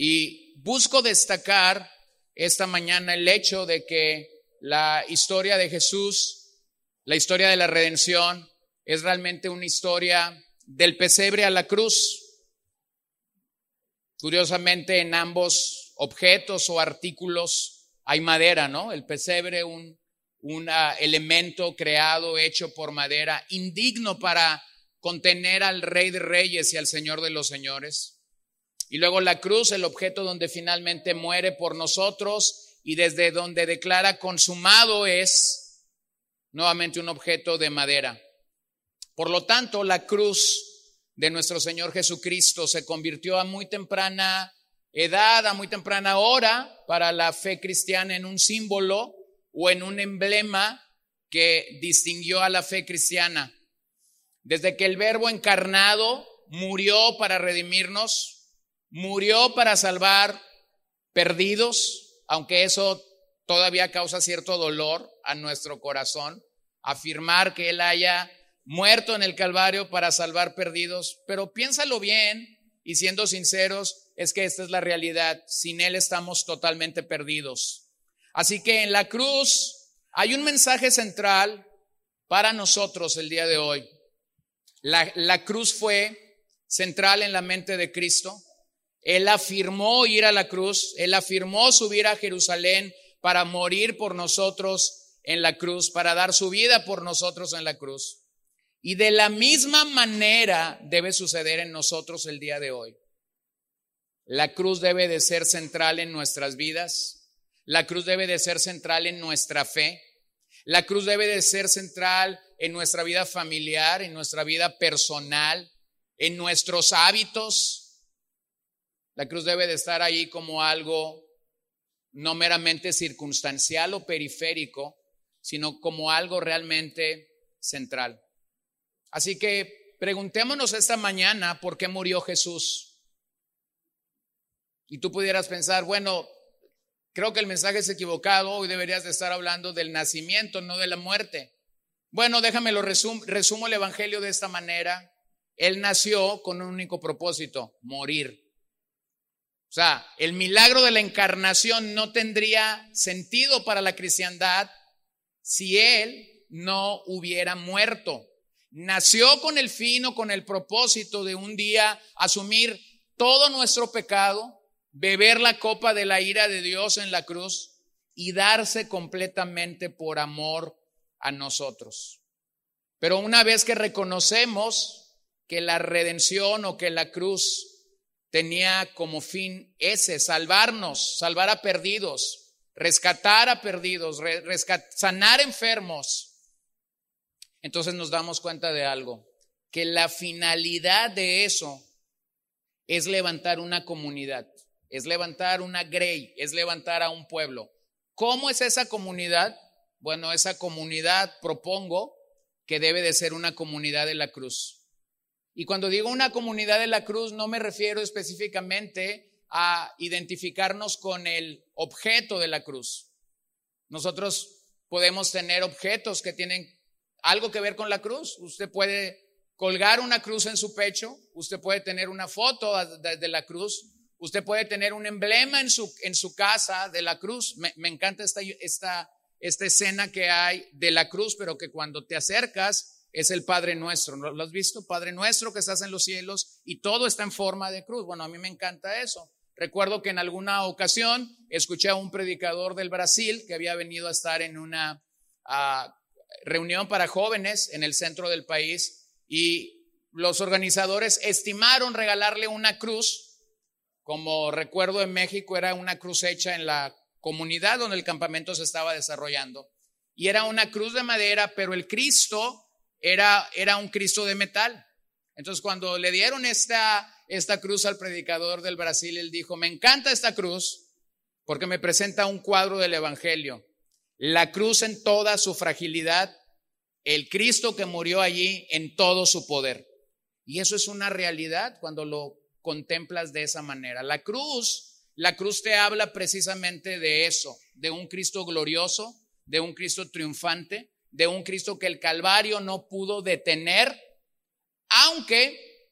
Y busco destacar esta mañana el hecho de que la historia de Jesús, la historia de la redención, es realmente una historia del pesebre a la cruz. Curiosamente, en ambos objetos o artículos hay madera, ¿no? El pesebre, un, un elemento creado, hecho por madera, indigno para contener al Rey de Reyes y al Señor de los Señores. Y luego la cruz, el objeto donde finalmente muere por nosotros y desde donde declara consumado es nuevamente un objeto de madera. Por lo tanto, la cruz de nuestro Señor Jesucristo se convirtió a muy temprana edad, a muy temprana hora para la fe cristiana en un símbolo o en un emblema que distinguió a la fe cristiana. Desde que el verbo encarnado murió para redimirnos, murió para salvar perdidos, aunque eso todavía causa cierto dolor a nuestro corazón, afirmar que Él haya muerto en el Calvario para salvar perdidos, pero piénsalo bien y siendo sinceros, es que esta es la realidad. Sin Él estamos totalmente perdidos. Así que en la cruz hay un mensaje central para nosotros el día de hoy. La, cruz fue central en la mente de Cristo. Él afirmó ir a la cruz, él afirmó subir a Jerusalén para morir por nosotros en la cruz, para dar su vida por nosotros en la cruz. Y de la misma manera debe suceder en nosotros el día de hoy. La cruz debe de ser central en nuestras vidas. La cruz debe de ser central en nuestra fe. La cruz debe de ser central en nuestra vida familiar, en nuestra vida personal, en nuestros hábitos. La cruz debe de estar ahí como algo no meramente circunstancial o periférico, sino como algo realmente central. Así que preguntémonos esta mañana por qué murió Jesús. Y tú pudieras pensar, bueno, creo que el mensaje es equivocado, hoy deberías de estar hablando del nacimiento, no de la muerte. Bueno, déjame lo resumo el Evangelio de esta manera. Él nació con un único propósito, morir. O sea, el milagro de la encarnación no tendría sentido para la cristiandad si Él no hubiera muerto. Nació con el fin o con el propósito de un día asumir todo nuestro pecado, beber la copa de la ira de Dios en la cruz y darse completamente por amor a nosotros. Pero una vez que reconocemos que la redención o que la cruz tenía como fin ese, salvarnos, salvar a perdidos, rescatar a perdidos, sanar enfermos, entonces nos damos cuenta de algo, que la finalidad de eso es levantar una comunidad, es levantar una grey, es levantar a un pueblo. ¿Cómo es esa comunidad? Bueno, esa comunidad propongo que debe de ser una comunidad de la cruz. Y cuando digo una comunidad de la cruz, no me refiero específicamente a identificarnos con el objeto de la cruz. Nosotros podemos tener objetos que tienen algo que ver con la cruz. Usted puede colgar una cruz en su pecho, usted puede tener una foto de, la cruz, usted puede tener un emblema en su, casa de la cruz. Me, encanta esta esta escena que hay de la cruz, pero que cuando te acercas es el Padre nuestro. ¿Lo has visto? Padre nuestro que estás en los cielos y todo está en forma de cruz. Bueno, a mí me encanta eso. Recuerdo que en alguna ocasión escuché a un predicador del Brasil que había venido a estar en una ah, reunión para jóvenes en el centro del país y los organizadores estimaron regalarle una cruz. Como recuerdo en México era una cruz hecha en la comunidad donde el campamento se estaba desarrollando. Y era una cruz de madera, pero el Cristo era, era un Cristo de metal. Entonces cuando le dieron esta, esta cruz al predicador del Brasil, él dijo, me encanta esta cruz porque me presenta un cuadro del Evangelio. La cruz en toda su fragilidad, el Cristo que murió allí en todo su poder. Y eso es una realidad cuando lo contemplas de esa manera. La cruz la cruz te habla precisamente de eso, de un Cristo glorioso, de un Cristo triunfante, de un Cristo que el Calvario no pudo detener, aunque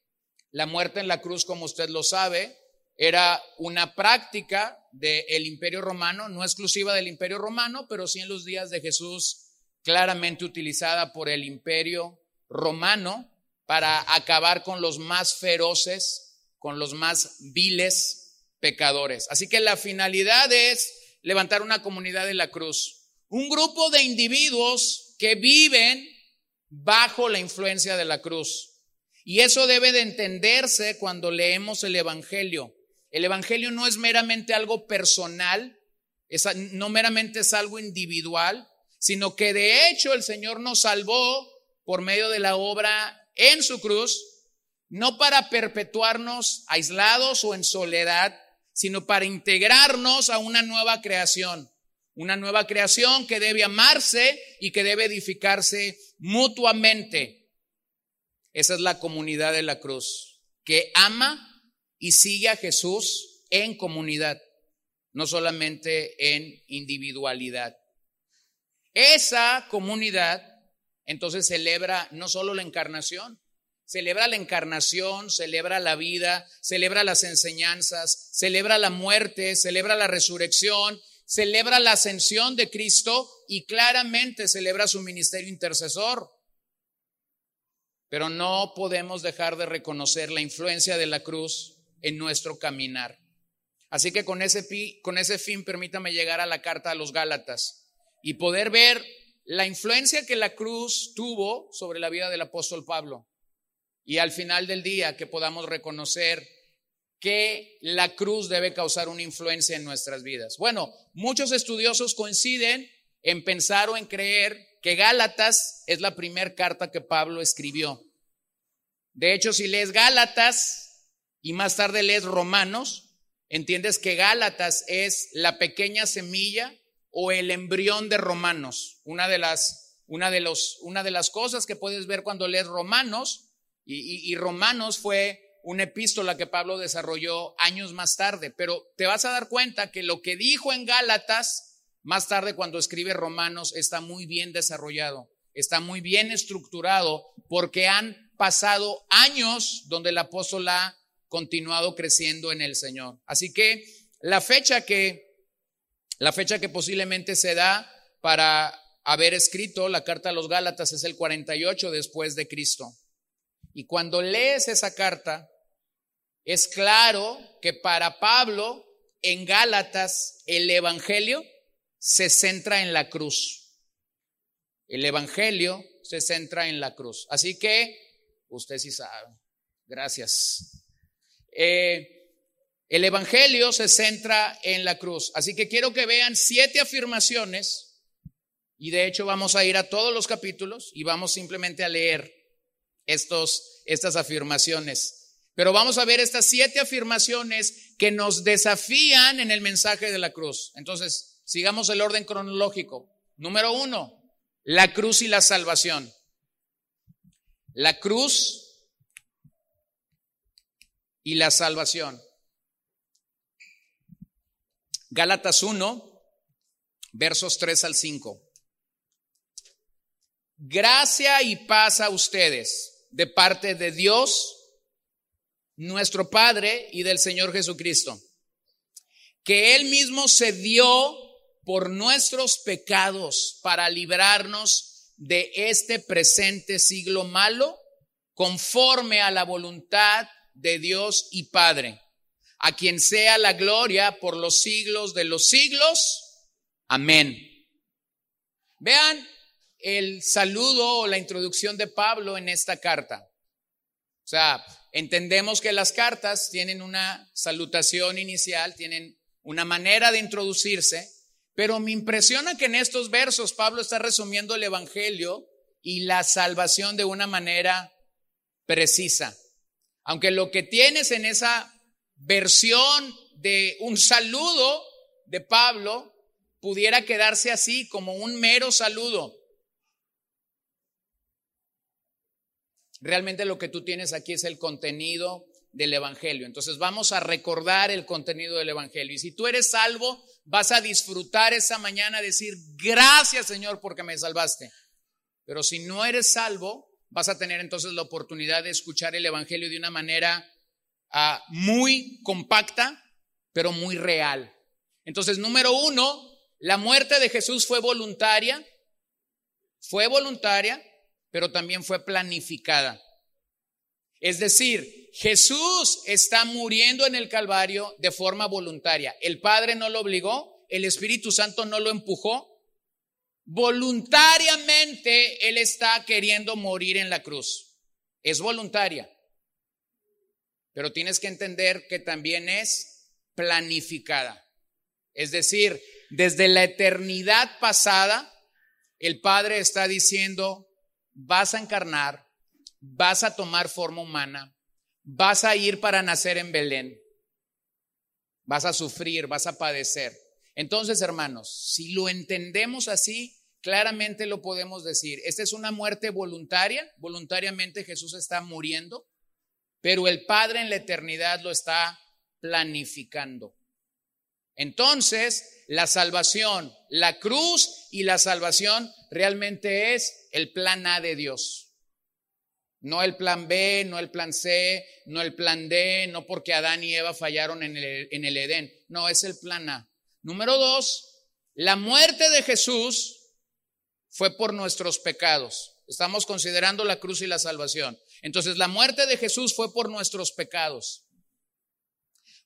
la muerte en la cruz, como usted lo sabe, era una práctica del imperio romano, no exclusiva del imperio romano, pero sí en los días de Jesús claramente utilizada por el imperio romano para acabar con los más feroces, con los más viles pecadores. Así que la finalidad es levantar una comunidad de la cruz, un grupo de individuos que viven bajo la influencia de la cruz. Y eso debe de entenderse cuando leemos el Evangelio. El Evangelio no es meramente algo personal, no meramente es algo individual, sino que de hecho el Señor nos salvó por medio de la obra en su cruz, no para perpetuarnos aislados o en soledad, sino para integrarnos a una nueva creación, una nueva creación que debe amarse y que debe edificarse mutuamente. Esa es la comunidad de la cruz, que ama y sigue a Jesús en comunidad, no solamente en individualidad. Esa comunidad entonces celebra no solo la encarnación, celebra la encarnación, celebra la vida, celebra las enseñanzas, celebra la muerte, celebra la resurrección, celebra la ascensión de Cristo y claramente celebra su ministerio intercesor. Pero no podemos dejar de reconocer la influencia de la cruz en nuestro caminar. Así que con ese, con ese fin permítame llegar a la carta a los Gálatas y poder ver la influencia que la cruz tuvo sobre la vida del apóstol Pablo. Y al final del día que podamos reconocer que la cruz debe causar una influencia en nuestras vidas. Bueno, muchos estudiosos coinciden en pensar o en creer que Gálatas es la primera carta que Pablo escribió. De hecho, si lees Gálatas y más tarde lees Romanos, entiendes que Gálatas es la pequeña semilla o el embrión de Romanos. Una de las, una de los, una de las cosas que puedes ver cuando lees Romanos, y, y Romanos fue una epístola que Pablo desarrolló años más tarde, pero te vas a dar cuenta que lo que dijo en Gálatas, más tarde cuando escribe Romanos, está muy bien desarrollado, está muy bien estructurado, porque han pasado años donde el apóstol ha continuado creciendo en el Señor. Así que la fecha que la fecha que posiblemente se da para haber escrito la carta a los Gálatas es el 48 después de Cristo. Y cuando lees esa carta, es claro que para Pablo en Gálatas el Evangelio se centra en la cruz. El Evangelio se centra en la cruz. Así que usted sí sabe. Gracias. Eh, el Evangelio se centra en la cruz. Así que quiero que vean siete afirmaciones y de hecho vamos a ir a todos los capítulos y vamos simplemente a leer estos, estas afirmaciones. Pero vamos a ver estas siete afirmaciones que nos desafían en el mensaje de la cruz. Entonces, sigamos el orden cronológico. Número uno, la cruz y la salvación. La cruz y la salvación. Gálatas 1, versos 3 al 5. Gracia y paz a ustedes de parte de Dios, nuestro Padre y del Señor Jesucristo, que Él mismo se dio por nuestros pecados para librarnos de este presente siglo malo, conforme a la voluntad de Dios y Padre a quien sea la gloria por los siglos de los siglos. Amén. Vean el saludo o la introducción de Pablo en esta carta. O sea, entendemos que las cartas tienen una salutación inicial, tienen una manera de introducirse, pero me impresiona que en estos versos Pablo está resumiendo el Evangelio y la salvación de una manera precisa. Aunque lo que tienes en esa versión de un saludo de Pablo pudiera quedarse así como un mero saludo. Realmente lo que tú tienes aquí es el contenido del Evangelio. Entonces vamos a recordar el contenido del Evangelio. Y si tú eres salvo, vas a disfrutar esa mañana, decir, gracias Señor porque me salvaste. Pero si no eres salvo, vas a tener entonces la oportunidad de escuchar el Evangelio de una manera ah, muy compacta, pero muy real. Entonces, número uno, la muerte de Jesús fue voluntaria, fue voluntaria, pero también fue planificada. Es decir, Jesús está muriendo en el Calvario de forma voluntaria. El Padre no lo obligó, el Espíritu Santo no lo empujó. Voluntariamente Él está queriendo morir en la cruz. Es voluntaria. Pero tienes que entender que también es planificada. Es decir, desde la eternidad pasada, el Padre está diciendo, vas a encarnar, vas a tomar forma humana, vas a ir para nacer en Belén, vas a sufrir, vas a padecer. Entonces, hermanos, si lo entendemos así, claramente lo podemos decir. Esta es una muerte voluntaria, voluntariamente Jesús está muriendo, pero el Padre en la eternidad lo está planificando. Entonces, la salvación, la cruz y la salvación realmente es el plan A de Dios. No el plan B, no el plan C, no el plan D, no porque Adán y Eva fallaron en el, en el Edén. No, es el plan A. Número dos, la muerte de Jesús fue por nuestros pecados. Estamos considerando la cruz y la salvación. Entonces, la muerte de Jesús fue por nuestros pecados.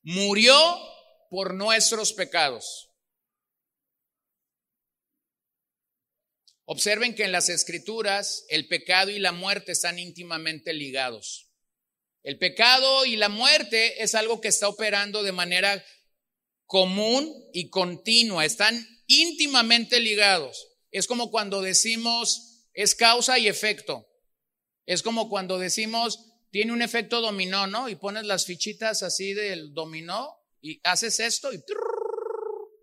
Murió por nuestros pecados. Observen que en las escrituras el pecado y la muerte están íntimamente ligados. El pecado y la muerte es algo que está operando de manera común y continua, están íntimamente ligados. Es como cuando decimos es causa y efecto. Es como cuando decimos tiene un efecto dominó, ¿no? Y pones las fichitas así del dominó y haces esto y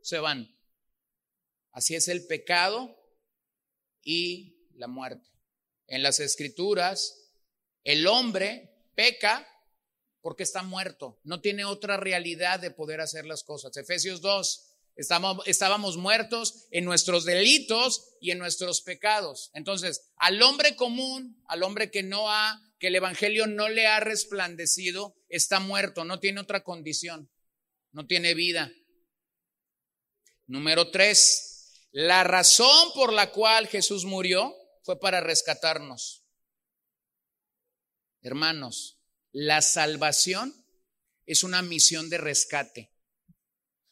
se van. Así es el pecado y la muerte. En las escrituras, el hombre peca porque está muerto, no tiene otra realidad de poder hacer las cosas. Efesios 2, estábamos, muertos en nuestros delitos y en nuestros pecados. Entonces, al hombre común, al hombre que no ha, que el Evangelio no le ha resplandecido, está muerto, no tiene otra condición, no tiene vida. Número 3, la razón por la cual Jesús murió fue para rescatarnos. Hermanos, la salvación es una misión de rescate.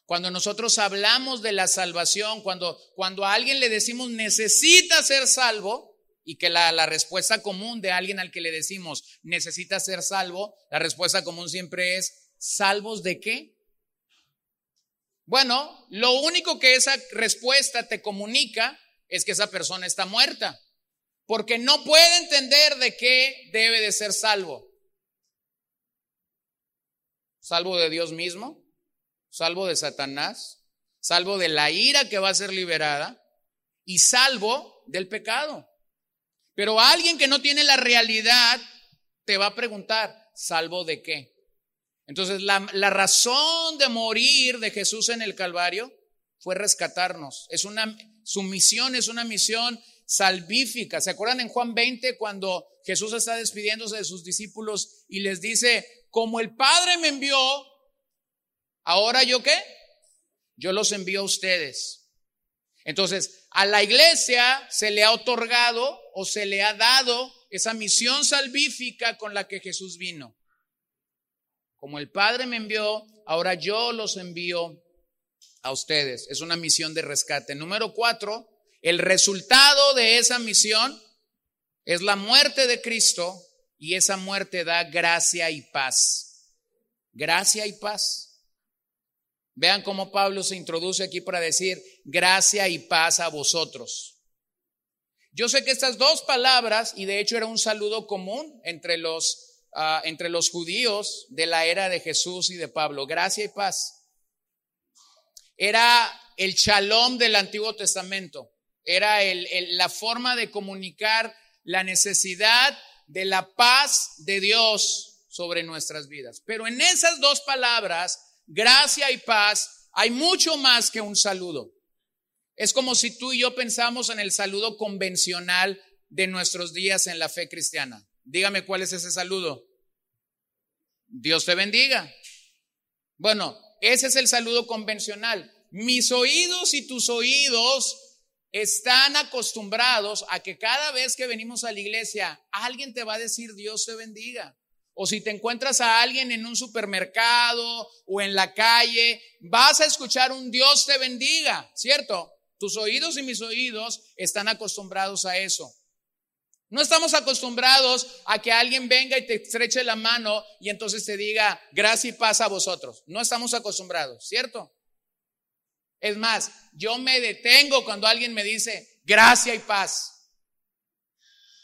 Cuando nosotros hablamos de la salvación, cuando, cuando a alguien le decimos necesita ser salvo, y que la, la, respuesta común de alguien al que le decimos necesita ser salvo, la respuesta común siempre es, ¿salvos de qué? Bueno, lo único que esa respuesta te comunica es que esa persona está muerta, porque no puede entender de qué debe de ser salvo. Salvo de Dios mismo, salvo de Satanás, salvo de la ira que va a ser liberada y salvo del pecado. Pero alguien que no tiene la realidad te va a preguntar, ¿salvo de qué? Entonces, la, razón de morir de Jesús en el Calvario fue rescatarnos. Es una, su misión es una misión salvífica. ¿Se acuerdan en Juan 20 cuando Jesús está despidiéndose de sus discípulos y les dice, como el Padre me envió, ahora yo qué? Yo los envío a ustedes. Entonces, a la iglesia se le ha otorgado o se le ha dado esa misión salvífica con la que Jesús vino. Como el Padre me envió, ahora yo los envío a ustedes. Es una misión de rescate. Número cuatro, el resultado de esa misión es la muerte de Cristo y esa muerte da gracia y paz. Gracia y paz. Vean cómo Pablo se introduce aquí para decir gracia y paz a vosotros. Yo sé que estas dos palabras, y de hecho era un saludo común entre los Ah, entre los judíos de la era de Jesús y de Pablo. Gracia y paz. Era el shalom del Antiguo Testamento. Era la forma de comunicar la necesidad de la paz de Dios sobre nuestras vidas. Pero en esas dos palabras, gracia y paz, hay mucho más que un saludo. Es como si tú y yo pensamos en el saludo convencional de nuestros días en la fe cristiana. Dígame cuál es ese saludo. Dios te bendiga. Bueno, ese es el saludo convencional. Mis oídos y tus oídos están acostumbrados a que cada vez que venimos a la iglesia, alguien te va a decir Dios te bendiga. O si te encuentras a alguien en un supermercado o en la calle, vas a escuchar un Dios te bendiga, ¿cierto? Tus oídos y mis oídos están acostumbrados a eso. No estamos acostumbrados a que alguien venga y te estreche la mano y entonces te diga, gracia y paz a vosotros. No estamos acostumbrados, ¿cierto? Es más, yo me detengo cuando alguien me dice, gracia y paz.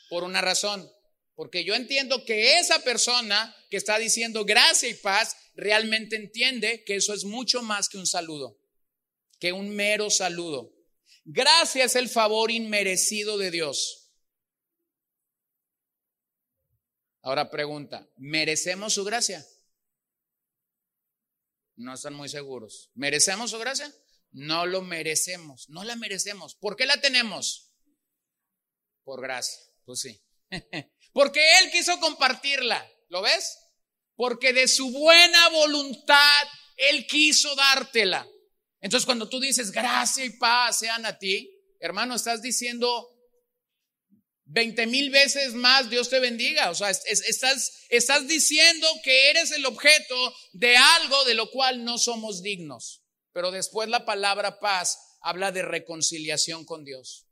Por una razón, porque yo entiendo que esa persona que está diciendo gracia y paz realmente entiende que eso es mucho más que un saludo, que un mero saludo. Gracia es el favor inmerecido de Dios. Ahora pregunta, ¿merecemos su gracia? No están muy seguros. ¿Merecemos su gracia? No lo merecemos, no la merecemos. ¿Por qué la tenemos? Por gracia, pues sí. Porque Él quiso compartirla, ¿lo ves? Porque de su buena voluntad Él quiso dártela. Entonces cuando tú dices gracia y paz sean a ti, hermano, estás diciendo 20 mil veces más Dios te bendiga. O sea, estás, estás diciendo que eres el objeto de algo de lo cual no somos dignos. Pero después la palabra paz habla de reconciliación con Dios.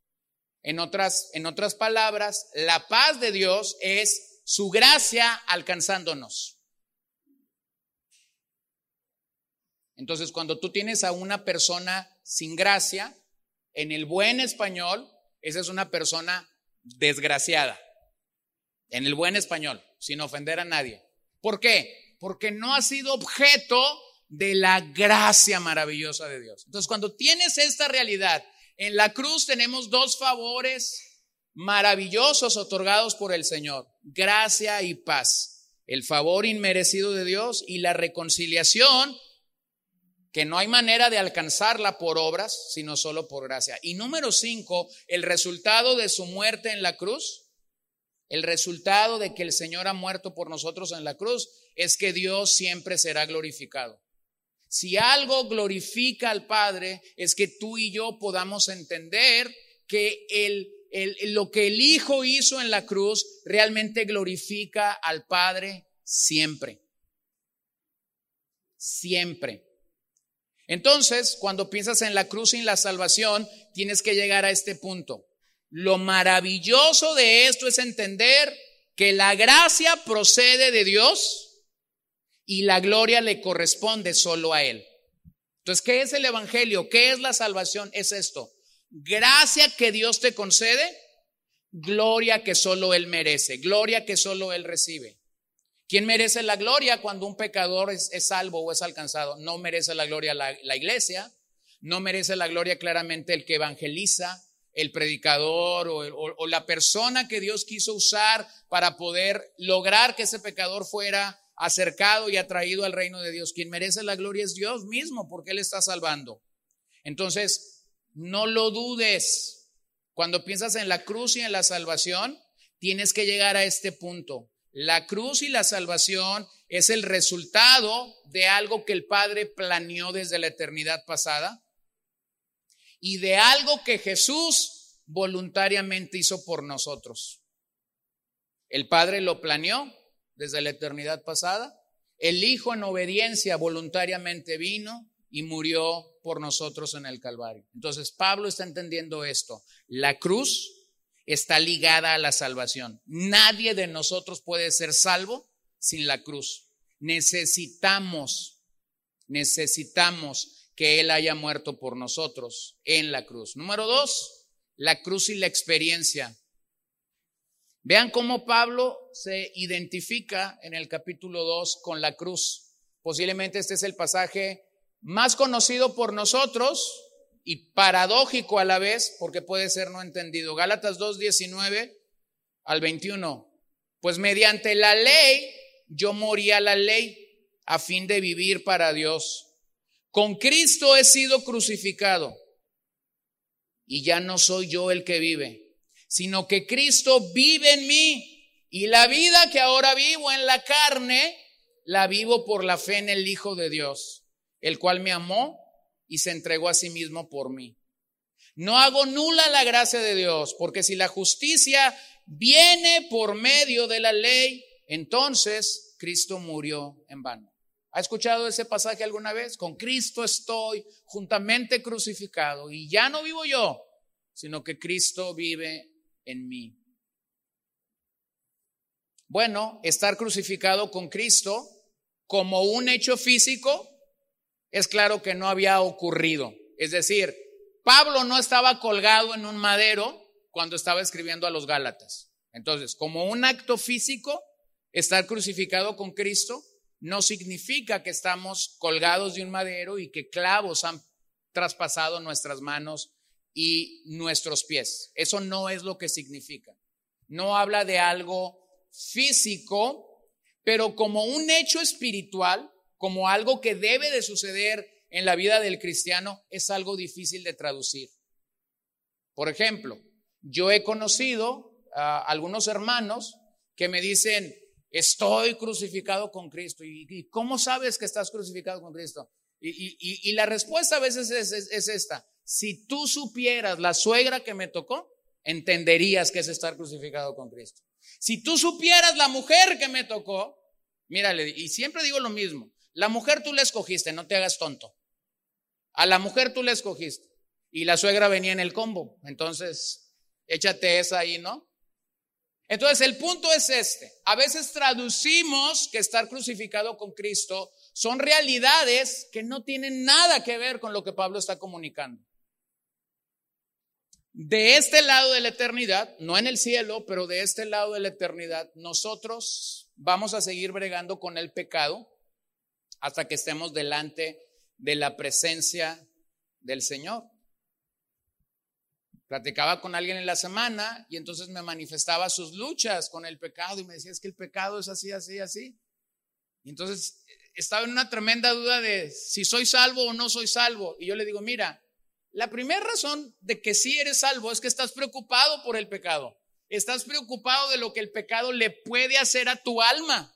En otras, en otras palabras, la paz de Dios es su gracia alcanzándonos. Entonces, cuando tú tienes a una persona sin gracia, en el buen español, esa es una persona desgraciada. En el buen español, sin ofender a nadie. ¿Por qué? Porque no ha sido objeto de la gracia maravillosa de Dios. Entonces, cuando tienes esta realidad, en la cruz tenemos dos favores maravillosos otorgados por el Señor, gracia y paz. El favor inmerecido de Dios y la reconciliación que no hay manera de alcanzarla por obras, sino solo por gracia. Y número cinco, el resultado de su muerte en la cruz, el resultado de que el Señor ha muerto por nosotros en la cruz, es que Dios siempre será glorificado. Si algo glorifica al Padre, es que tú y yo podamos entender que lo que el Hijo hizo en la cruz realmente glorifica al Padre siempre. Siempre. Entonces, cuando piensas en la cruz y en la salvación, tienes que llegar a este punto. Lo maravilloso de esto es entender que la gracia procede de Dios y la gloria le corresponde solo a Él. Entonces, ¿qué es el Evangelio? ¿Qué es la salvación? Es esto. Gracia que Dios te concede, gloria que solo Él merece, gloria que solo Él recibe. ¿Quién merece la gloria cuando un pecador es, salvo o es alcanzado? No merece la gloria la, iglesia, no merece la gloria claramente el que evangeliza, el predicador o, o, la persona que Dios quiso usar para poder lograr que ese pecador fuera acercado y atraído al reino de Dios. Quien merece la gloria es Dios mismo porque Él está salvando. Entonces, no lo dudes. Cuando piensas en la cruz y en la salvación, tienes que llegar a este punto. La cruz y la salvación es el resultado de algo que el Padre planeó desde la eternidad pasada y de algo que Jesús voluntariamente hizo por nosotros. El Padre lo planeó desde la eternidad pasada. El Hijo en obediencia voluntariamente vino y murió por nosotros en el Calvario. Entonces Pablo está entendiendo esto. La cruz está ligada a la salvación. Nadie de nosotros puede ser salvo sin la cruz. Necesitamos, necesitamos que Él haya muerto por nosotros en la cruz. Número dos, la cruz y la experiencia. Vean cómo Pablo se identifica en el capítulo 2 con la cruz. Posiblemente este es el pasaje más conocido por nosotros, y paradójico a la vez, porque puede ser no entendido. Gálatas 2, 19 al 21. Pues mediante la ley yo morí a la ley a fin de vivir para Dios. Con Cristo he sido crucificado y ya no soy yo el que vive, sino que Cristo vive en mí y la vida que ahora vivo en la carne la vivo por la fe en el Hijo de Dios, el cual me amó y se entregó a sí mismo por mí. No hago nula la gracia de Dios, porque si la justicia viene por medio de la ley, entonces Cristo murió en vano. ¿Ha escuchado ese pasaje alguna vez? Con Cristo estoy juntamente crucificado y ya no vivo yo, sino que Cristo vive en mí. Bueno, estar crucificado con Cristo como un hecho físico es claro que no había ocurrido. Es decir, Pablo no estaba colgado en un madero cuando estaba escribiendo a los Gálatas. Entonces, como un acto físico, estar crucificado con Cristo no significa que estamos colgados de un madero y que clavos han traspasado nuestras manos y nuestros pies. Eso no es lo que significa. No habla de algo físico, pero como un hecho espiritual, como algo que debe de suceder en la vida del cristiano, es algo difícil de traducir. Por ejemplo, yo he conocido a algunos hermanos que me dicen, estoy crucificado con Cristo. ¿Y, cómo sabes que estás crucificado con Cristo? Y, la respuesta a veces es, esta. Si tú supieras la suegra que me tocó, entenderías que es estar crucificado con Cristo. Si tú supieras la mujer que me tocó, mírale, y siempre digo lo mismo, la mujer tú la escogiste, no te hagas tonto. A la mujer tú la escogiste y la suegra venía en el combo, entonces échate esa ahí, ¿no? Entonces el punto es este. A veces traducimos que estar crucificado con Cristo son realidades que no tienen nada que ver con lo que Pablo está comunicando. De este lado de la eternidad, no en el cielo, pero de este lado de la eternidad, nosotros vamos a seguir bregando con el pecado hasta que estemos delante de la presencia del Señor. Platicaba con alguien en la semana y entonces me manifestaba sus luchas con el pecado y me decía, es que el pecado es así, así, así. Y entonces estaba en una tremenda duda de si soy salvo o no soy salvo. Y yo le digo, mira, la primera razón de que sí eres salvo es que estás preocupado por el pecado. Estás preocupado de lo que el pecado le puede hacer a tu alma.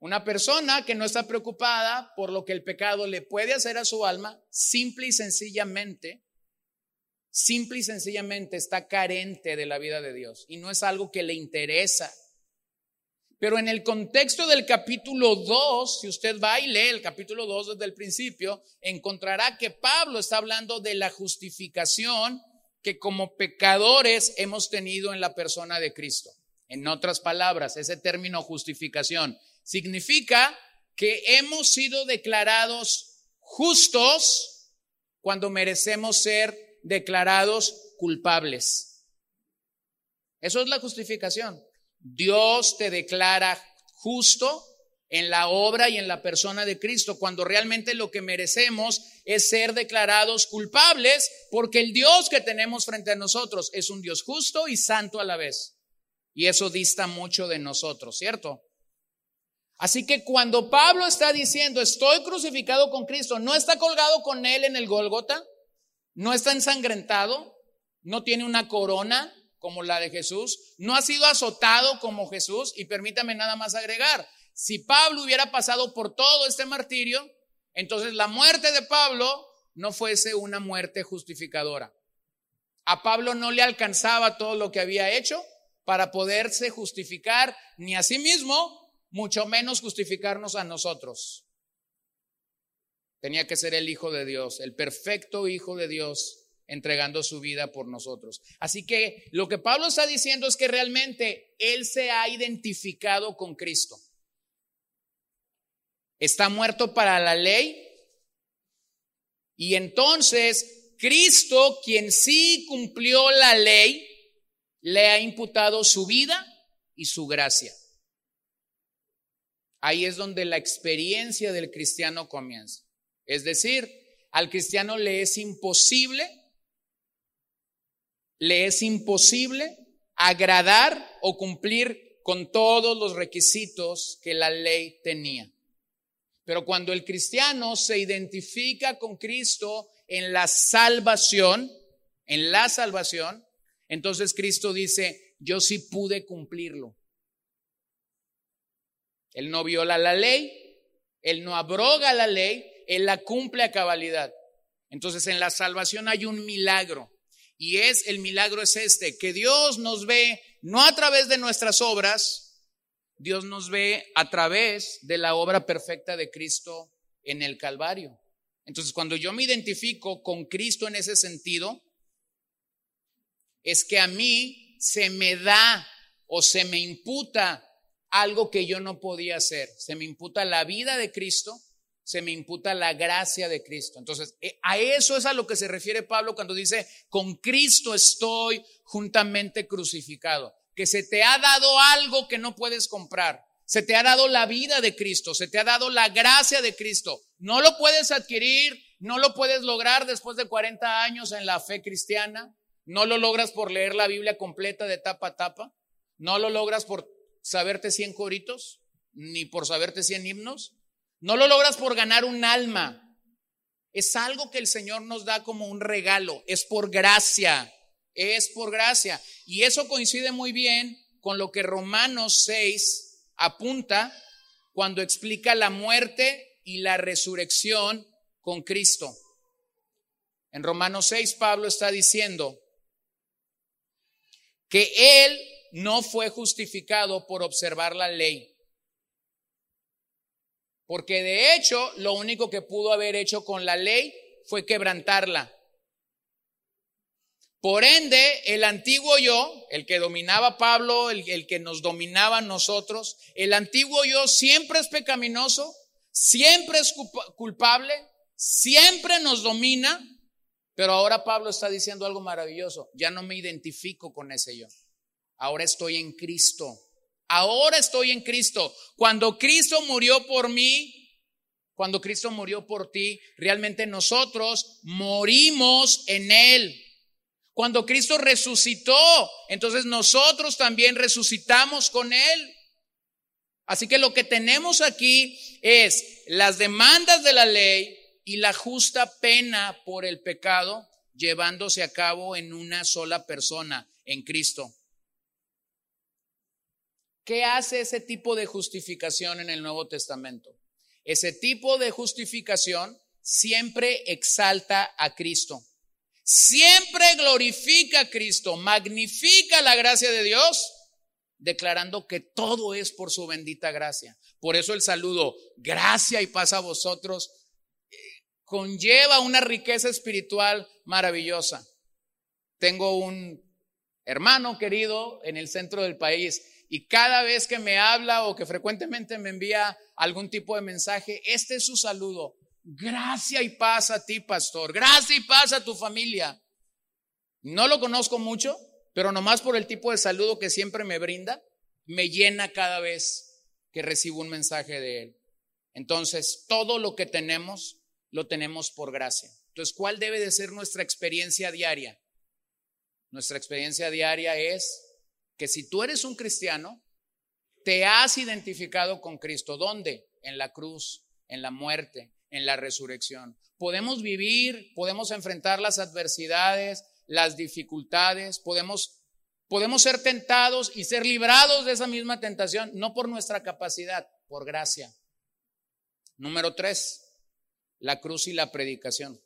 Una persona que no está preocupada por lo que el pecado le puede hacer a su alma, simple y sencillamente simple y sencillamente está carente de la vida de Dios y no es algo que le interesa. Pero en el contexto del capítulo 2, si usted va y lee el capítulo 2 desde el principio, encontrará que Pablo está hablando de la justificación que como pecadores hemos tenido en la persona de Cristo. En otras palabras, ese término justificación significa que hemos sido declarados justos cuando merecemos ser declarados culpables. Eso es la justificación. Dios te declara justo en la obra y en la persona de Cristo, cuando realmente lo que merecemos es ser declarados culpables, porque el Dios que tenemos frente a nosotros es un Dios justo y santo a la vez. Y eso dista mucho de nosotros, ¿cierto? Así que cuando Pablo está diciendo, estoy crucificado con Cristo, no está colgado con él en el Gólgota, no está ensangrentado, no tiene una corona como la de Jesús, no ha sido azotado como Jesús y permítame nada más agregar, si Pablo hubiera pasado por todo este martirio, entonces la muerte de Pablo no fuese una muerte justificadora. A Pablo no le alcanzaba todo lo que había hecho para poderse justificar ni a sí mismo, mucho menos justificarnos a nosotros tenía que ser el Hijo de Dios, el perfecto Hijo de Dios, entregando su vida por nosotros. Así que lo que Pablo está diciendo es que realmente Él se ha identificado con Cristo. Está muerto para la ley y entonces Cristo, quien sí cumplió la ley, le ha imputado su vida y su gracia. Ahí es donde la experiencia del cristiano comienza. Es decir, al cristiano le es imposible, le es imposible agradar o cumplir con todos los requisitos que la ley tenía. Pero cuando el cristiano se identifica con Cristo en la salvación, en la salvación, entonces Cristo dice, yo sí pude cumplirlo. Él no viola la ley, Él no abroga la ley, Él la cumple a cabalidad. Entonces en la salvación hay un milagro. Y es, el milagro es este, que Dios nos ve no a través de nuestras obras, Dios nos ve a través de la obra perfecta de Cristo en el Calvario. Entonces, cuando yo me identifico con Cristo en ese sentido, es que a mí se me da o se me imputa algo que yo no podía hacer. Se me imputa la vida de Cristo, se me imputa la gracia de Cristo. Entonces, eh, a eso es a lo que se refiere Pablo cuando dice, con Cristo estoy juntamente crucificado. Que se te ha dado algo que no puedes comprar. Se te ha dado la vida de Cristo, se te ha dado la gracia de Cristo. No lo puedes adquirir, no lo puedes lograr después de 40 años en la fe cristiana. No lo logras por leer la Biblia completa de tapa a tapa. No lo logras por saberte 100 coritos, ni por saberte 100 himnos. No lo logras por ganar un alma. Es algo que el Señor nos da como un regalo. Es por gracia. Es por gracia. Y eso coincide muy bien con lo que Romanos 6 apunta cuando explica la muerte y la resurrección con Cristo. En Romanos 6 Pablo está diciendo que él no fue justificado por observar la ley. Porque de hecho lo único que pudo haber hecho con la ley fue quebrantarla. Por ende, el antiguo yo, el que dominaba Pablo, el, que nos dominaba nosotros, el antiguo yo siempre es pecaminoso, siempre es culpable, siempre nos domina, pero ahora Pablo está diciendo algo maravilloso, ya no me identifico con ese yo, ahora estoy en Cristo, ahora estoy en Cristo. Cuando Cristo murió por mí, cuando Cristo murió por ti, realmente nosotros morimos en Él. Cuando Cristo resucitó, entonces nosotros también resucitamos con Él. Así que lo que tenemos aquí es las demandas de la ley y la justa pena por el pecado llevándose a cabo en una sola persona, en Cristo. ¿Qué hace ese tipo de justificación en el Nuevo Testamento? Ese tipo de justificación siempre exalta a Cristo siempre glorifica a Cristo, magnifica la gracia de Dios, declarando que todo es por su bendita gracia. Por eso el saludo, gracia y paz a vosotros, eh, conlleva una riqueza espiritual maravillosa. Tengo un hermano querido en el centro del país y cada vez que me habla o que frecuentemente me envía algún tipo de mensaje, este es su saludo. Gracia y paz a ti, pastor. Gracia y paz a tu familia. No lo conozco mucho, pero nomás por el tipo de saludo que siempre me brinda, me llena cada vez que recibo un mensaje de él. Entonces, todo lo que tenemos, lo tenemos por gracia. Entonces, ¿cuál debe de ser nuestra experiencia diaria? Nuestra experiencia diaria es que si tú eres un cristiano, te has identificado con Cristo. ¿Dónde? En la cruz, en la muerte, en la resurrección. Podemos vivir, podemos enfrentar las adversidades, las dificultades, podemos, podemos ser tentados y ser librados de esa misma tentación, no por nuestra capacidad, por gracia. Número tres, la cruz y la predicación.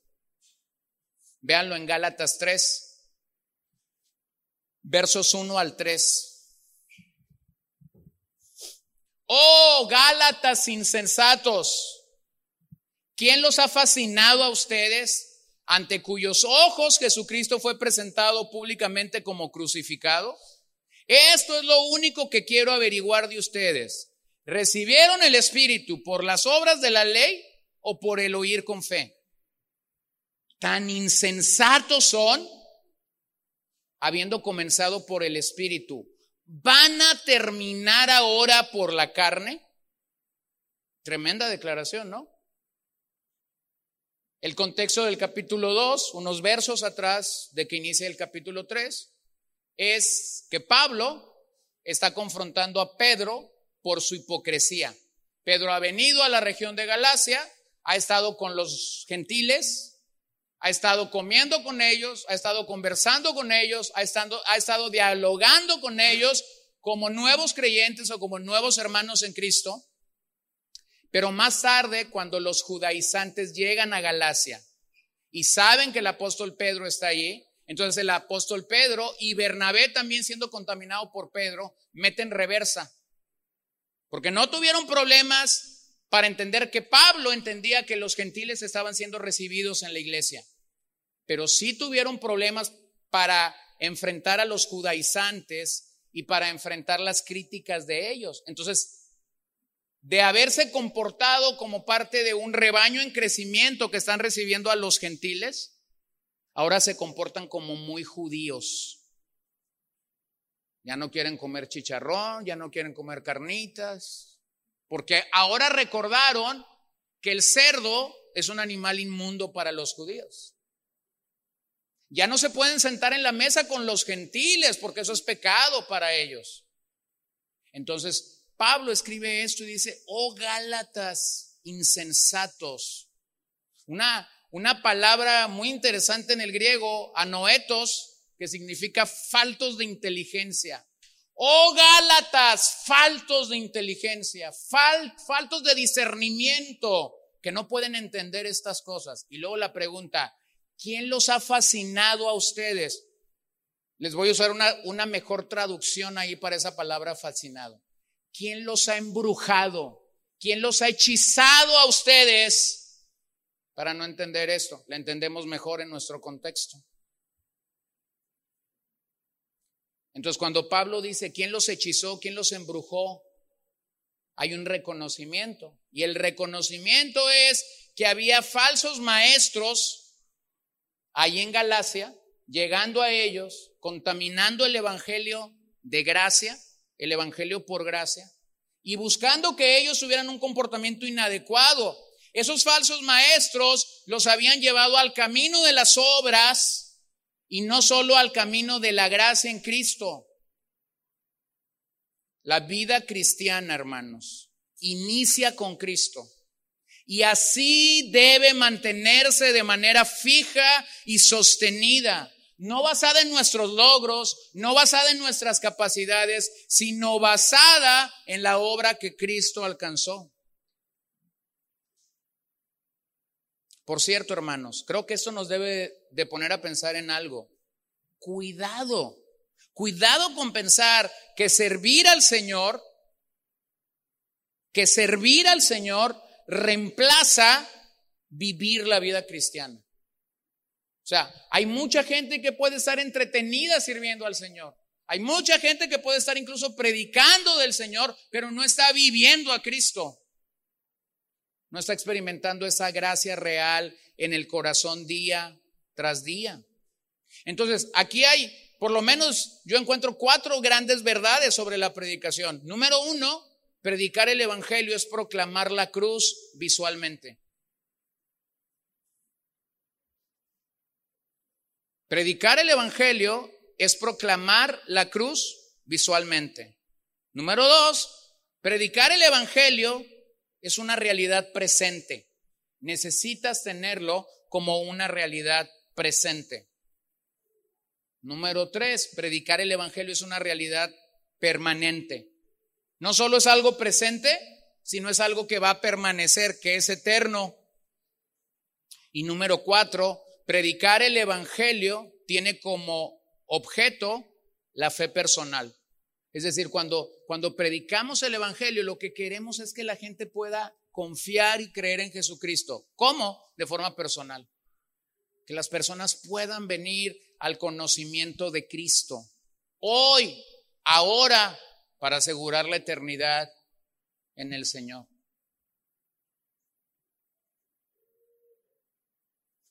Véanlo en Gálatas 3, versos 1 al 3. Oh, Gálatas insensatos ¿Quién los ha fascinado a ustedes ante cuyos ojos Jesucristo fue presentado públicamente como crucificado? Esto es lo único que quiero averiguar de ustedes. ¿Recibieron el Espíritu por las obras de la ley o por el oír con fe? Tan insensatos son, habiendo comenzado por el Espíritu, ¿van a terminar ahora por la carne? Tremenda declaración, ¿no? El contexto del capítulo 2, unos versos atrás de que inicia el capítulo 3, es que Pablo está confrontando a Pedro por su hipocresía. Pedro ha venido a la región de Galacia, ha estado con los gentiles, ha estado comiendo con ellos, ha estado conversando con ellos, ha estado, ha estado dialogando con ellos como nuevos creyentes o como nuevos hermanos en Cristo. Pero más tarde, cuando los judaizantes llegan a Galacia y saben que el apóstol Pedro está allí, entonces el apóstol Pedro y Bernabé también siendo contaminado por Pedro, meten reversa. Porque no tuvieron problemas para entender que Pablo entendía que los gentiles estaban siendo recibidos en la iglesia. Pero sí tuvieron problemas para enfrentar a los judaizantes y para enfrentar las críticas de ellos. Entonces, de haberse comportado como parte de un rebaño en crecimiento que están recibiendo a los gentiles, ahora se comportan como muy judíos. Ya no quieren comer chicharrón, ya no quieren comer carnitas, porque ahora recordaron que el cerdo es un animal inmundo para los judíos. Ya no se pueden sentar en la mesa con los gentiles porque eso es pecado para ellos. Entonces, Pablo escribe esto y dice, oh Gálatas insensatos. Una, una palabra muy interesante en el griego, anoetos, que significa faltos de inteligencia. Oh Gálatas, faltos de inteligencia, faltos de discernimiento, que no pueden entender estas cosas. Y luego la pregunta, ¿quién los ha fascinado a ustedes? Les voy a usar una, mejor traducción ahí para esa palabra fascinado. ¿Quién los ha embrujado? ¿Quién los ha hechizado a ustedes? Para no entender esto, la entendemos mejor en nuestro contexto. Entonces, cuando Pablo dice, ¿quién los hechizó? ¿Quién los embrujó? Hay un reconocimiento. Y el reconocimiento es que había falsos maestros ahí en Galacia, llegando a ellos, contaminando el Evangelio de gracia el Evangelio por gracia, y buscando que ellos tuvieran un comportamiento inadecuado. Esos falsos maestros los habían llevado al camino de las obras y no solo al camino de la gracia en Cristo. La vida cristiana, hermanos, inicia con Cristo. Y así debe mantenerse de manera fija y sostenida no basada en nuestros logros, no basada en nuestras capacidades, sino basada en la obra que Cristo alcanzó. Por cierto, hermanos, creo que esto nos debe de poner a pensar en algo. Cuidado, cuidado con pensar que servir al Señor, que servir al Señor reemplaza vivir la vida cristiana. O sea, hay mucha gente que puede estar entretenida sirviendo al Señor. Hay mucha gente que puede estar incluso predicando del Señor, pero no está viviendo a Cristo. No está experimentando esa gracia real en el corazón día tras día. Entonces, aquí hay, por lo menos yo encuentro cuatro grandes verdades sobre la predicación. Número uno, predicar el Evangelio es proclamar la cruz visualmente. Predicar el Evangelio es proclamar la cruz visualmente. Número dos, predicar el Evangelio es una realidad presente. Necesitas tenerlo como una realidad presente. Número tres, predicar el Evangelio es una realidad permanente. No solo es algo presente, sino es algo que va a permanecer, que es eterno. Y número cuatro, predicar el Evangelio tiene como objeto la fe personal. Es decir, cuando, cuando predicamos el Evangelio, lo que queremos es que la gente pueda confiar y creer en Jesucristo. ¿Cómo? De forma personal. Que las personas puedan venir al conocimiento de Cristo. Hoy, ahora, para asegurar la eternidad en el Señor.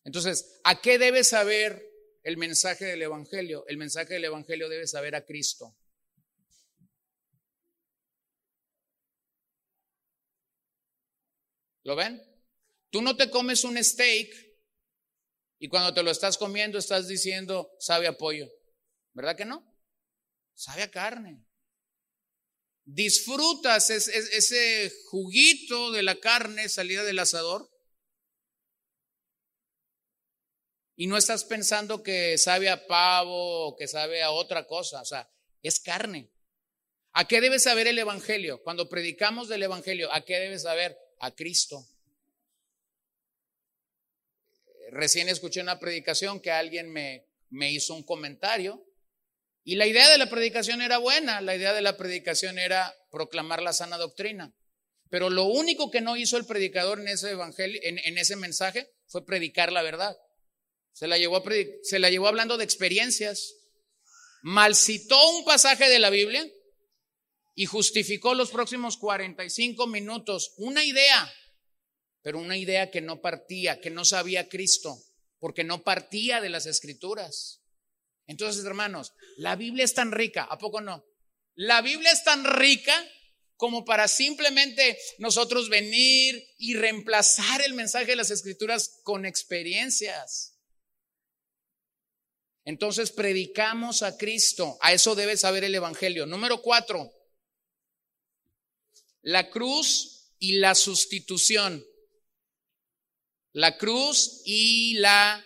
Entonces, ¿a qué debe saber el mensaje del Evangelio? El mensaje del Evangelio debe saber a Cristo. ¿Lo ven? Tú no te comes un steak y cuando te lo estás comiendo estás diciendo, sabe a pollo. ¿Verdad que no? Sabe a carne. Disfrutas ese juguito de la carne salida del asador Y no estás pensando que sabe a pavo o que sabe a otra cosa, o sea, es carne. ¿A qué debe saber el Evangelio? Cuando predicamos del Evangelio, ¿a qué debe saber? a Cristo. Recién escuché una predicación que alguien me, me hizo un comentario y la idea de la predicación era buena, la idea de la predicación era proclamar la sana doctrina. Pero lo único que no hizo el predicador en ese evangelio, en, ese mensaje, fue predicar la verdad. Se la, llevó a se la llevó hablando de experiencias. Malcitó un pasaje de la Biblia y justificó los próximos 45 minutos una idea, pero una idea que no partía, que no sabía Cristo, porque no partía de las escrituras. Entonces, hermanos, la Biblia es tan rica, ¿a poco no? La Biblia es tan rica como para simplemente nosotros venir y reemplazar el mensaje de las escrituras con experiencias. Entonces predicamos a Cristo. A eso debe saber el Evangelio. Número cuatro, la cruz y la sustitución. La cruz y la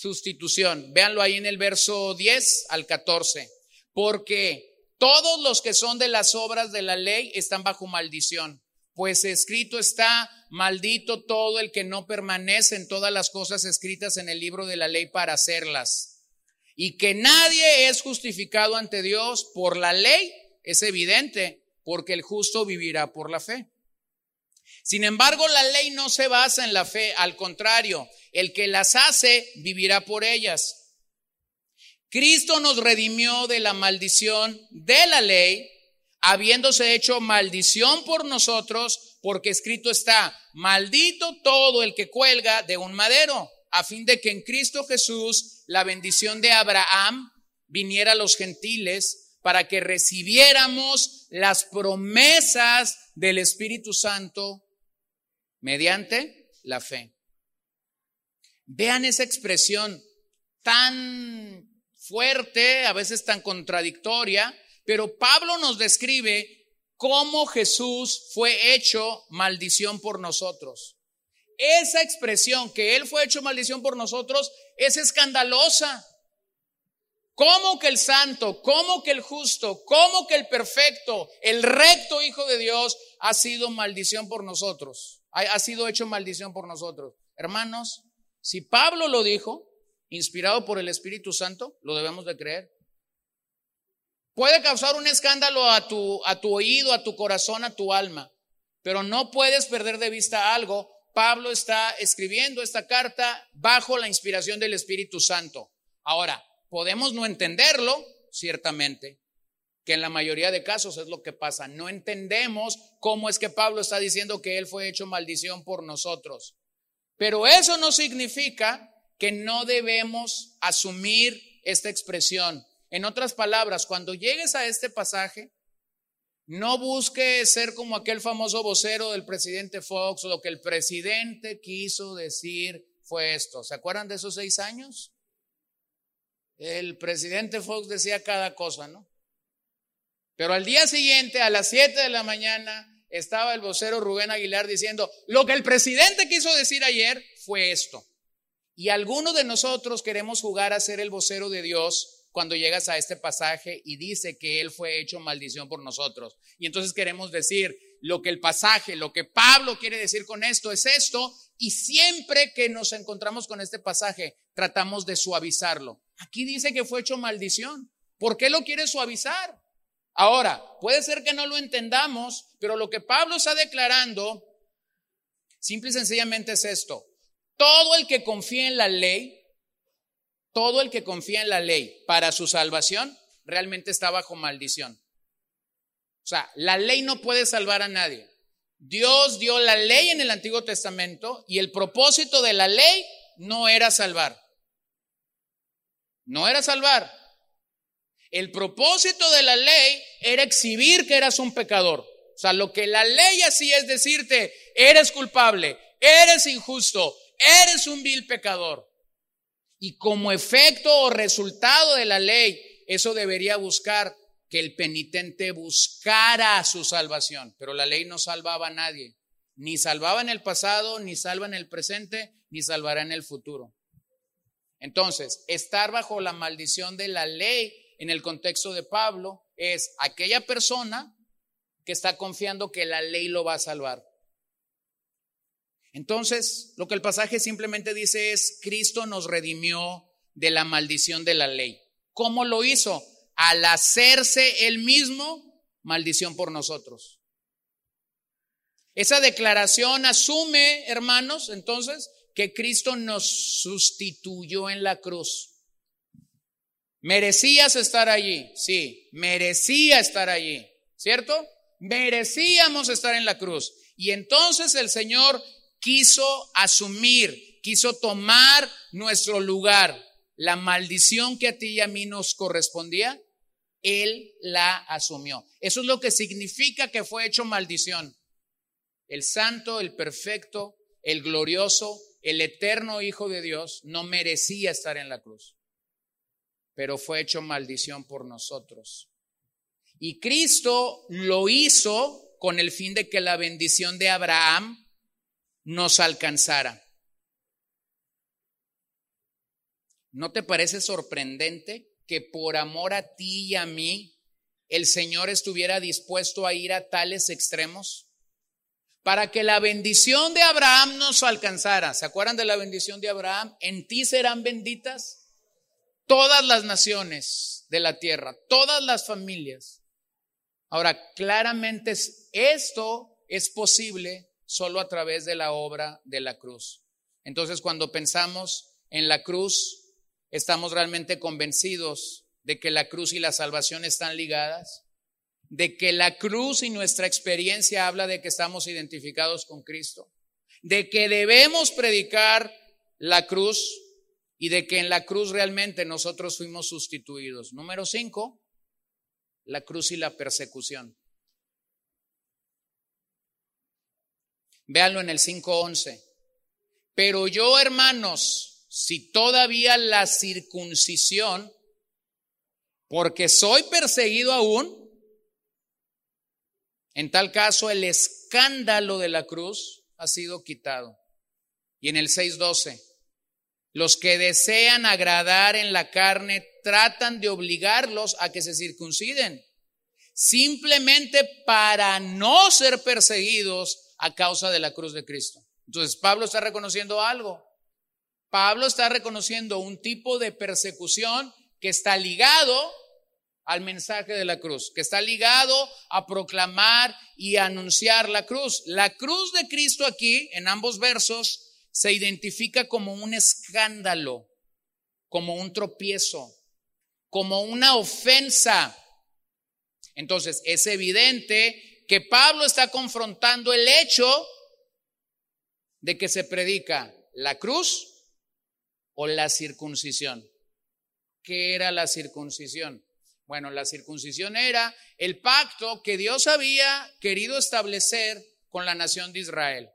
sustitución. Véanlo ahí en el verso 10 al 14. Porque todos los que son de las obras de la ley están bajo maldición. Pues escrito está, maldito todo el que no permanece en todas las cosas escritas en el libro de la ley para hacerlas. Y que nadie es justificado ante Dios por la ley, es evidente, porque el justo vivirá por la fe. Sin embargo, la ley no se basa en la fe, al contrario, el que las hace vivirá por ellas. Cristo nos redimió de la maldición de la ley, habiéndose hecho maldición por nosotros, porque escrito está, maldito todo el que cuelga de un madero, a fin de que en Cristo Jesús la bendición de Abraham viniera a los gentiles para que recibiéramos las promesas del Espíritu Santo mediante la fe. Vean esa expresión tan fuerte, a veces tan contradictoria, pero Pablo nos describe cómo Jesús fue hecho maldición por nosotros. Esa expresión que Él fue hecho maldición por nosotros es escandalosa. ¿Cómo que el santo, cómo que el justo, cómo que el perfecto, el recto Hijo de Dios ha sido maldición por nosotros? Ha, sido hecho maldición por nosotros. Hermanos, si Pablo lo dijo, inspirado por el Espíritu Santo, lo debemos de creer. Puede causar un escándalo a tu, a tu oído, a tu corazón, a tu alma, pero no puedes perder de vista algo. Pablo está escribiendo esta carta bajo la inspiración del Espíritu Santo. Ahora, podemos no entenderlo, ciertamente, que en la mayoría de casos es lo que pasa. No entendemos cómo es que Pablo está diciendo que él fue hecho maldición por nosotros. Pero eso no significa que no debemos asumir esta expresión. En otras palabras, cuando llegues a este pasaje, no busques ser como aquel famoso vocero del presidente Fox, lo que el presidente quiso decir fue esto. ¿Se acuerdan de esos seis años? El presidente Fox decía cada cosa, ¿no? Pero al día siguiente, a las 7 de la mañana, estaba el vocero Rubén Aguilar diciendo, lo que el presidente quiso decir ayer fue esto. Y algunos de nosotros queremos jugar a ser el vocero de Dios cuando llegas a este pasaje y dice que Él fue hecho maldición por nosotros. Y entonces queremos decir lo que el pasaje, lo que Pablo quiere decir con esto es esto. Y siempre que nos encontramos con este pasaje, tratamos de suavizarlo. Aquí dice que fue hecho maldición. ¿Por qué lo quiere suavizar? Ahora, puede ser que no lo entendamos, pero lo que Pablo está declarando, simple y sencillamente es esto. Todo el que confía en la ley, todo el que confía en la ley para su salvación, realmente está bajo maldición. O sea, la ley no puede salvar a nadie. Dios dio la ley en el Antiguo Testamento y el propósito de la ley no era salvar. No era salvar. El propósito de la ley era exhibir que eras un pecador. O sea, lo que la ley hacía es decirte, eres culpable, eres injusto, eres un vil pecador. Y como efecto o resultado de la ley, eso debería buscar que el penitente buscara su salvación. Pero la ley no salvaba a nadie. Ni salvaba en el pasado, ni salva en el presente, ni salvará en el futuro. Entonces, estar bajo la maldición de la ley en el contexto de Pablo es aquella persona que está confiando que la ley lo va a salvar. Entonces, lo que el pasaje simplemente dice es, Cristo nos redimió de la maldición de la ley. ¿Cómo lo hizo? Al hacerse él mismo maldición por nosotros. Esa declaración asume, hermanos, entonces, que Cristo nos sustituyó en la cruz. ¿Merecías estar allí? Sí, merecía estar allí, ¿cierto? Merecíamos estar en la cruz. Y entonces el Señor quiso asumir, quiso tomar nuestro lugar. La maldición que a ti y a mí nos correspondía, Él la asumió. Eso es lo que significa que fue hecho maldición. El santo, el perfecto, el glorioso, el eterno Hijo de Dios no merecía estar en la cruz, pero fue hecho maldición por nosotros. Y Cristo lo hizo con el fin de que la bendición de Abraham nos alcanzara. ¿No te parece sorprendente que por amor a ti y a mí el Señor estuviera dispuesto a ir a tales extremos? Para que la bendición de Abraham nos alcanzara. ¿Se acuerdan de la bendición de Abraham? En ti serán benditas todas las naciones de la tierra, todas las familias. Ahora, claramente esto es posible solo a través de la obra de la cruz. Entonces, cuando pensamos en la cruz, estamos realmente convencidos de que la cruz y la salvación están ligadas, de que la cruz y nuestra experiencia habla de que estamos identificados con Cristo, de que debemos predicar la cruz y de que en la cruz realmente nosotros fuimos sustituidos. Número cinco, la cruz y la persecución. Véanlo en el 5.11. Pero yo, hermanos, si todavía la circuncisión, porque soy perseguido aún, en tal caso el escándalo de la cruz ha sido quitado. Y en el 6.12, los que desean agradar en la carne tratan de obligarlos a que se circunciden, simplemente para no ser perseguidos a causa de la cruz de Cristo. Entonces, Pablo está reconociendo algo. Pablo está reconociendo un tipo de persecución que está ligado al mensaje de la cruz, que está ligado a proclamar y anunciar la cruz. La cruz de Cristo aquí, en ambos versos, se identifica como un escándalo, como un tropiezo, como una ofensa. Entonces, es evidente que Pablo está confrontando el hecho de que se predica la cruz o la circuncisión. ¿Qué era la circuncisión? Bueno, la circuncisión era el pacto que Dios había querido establecer con la nación de Israel.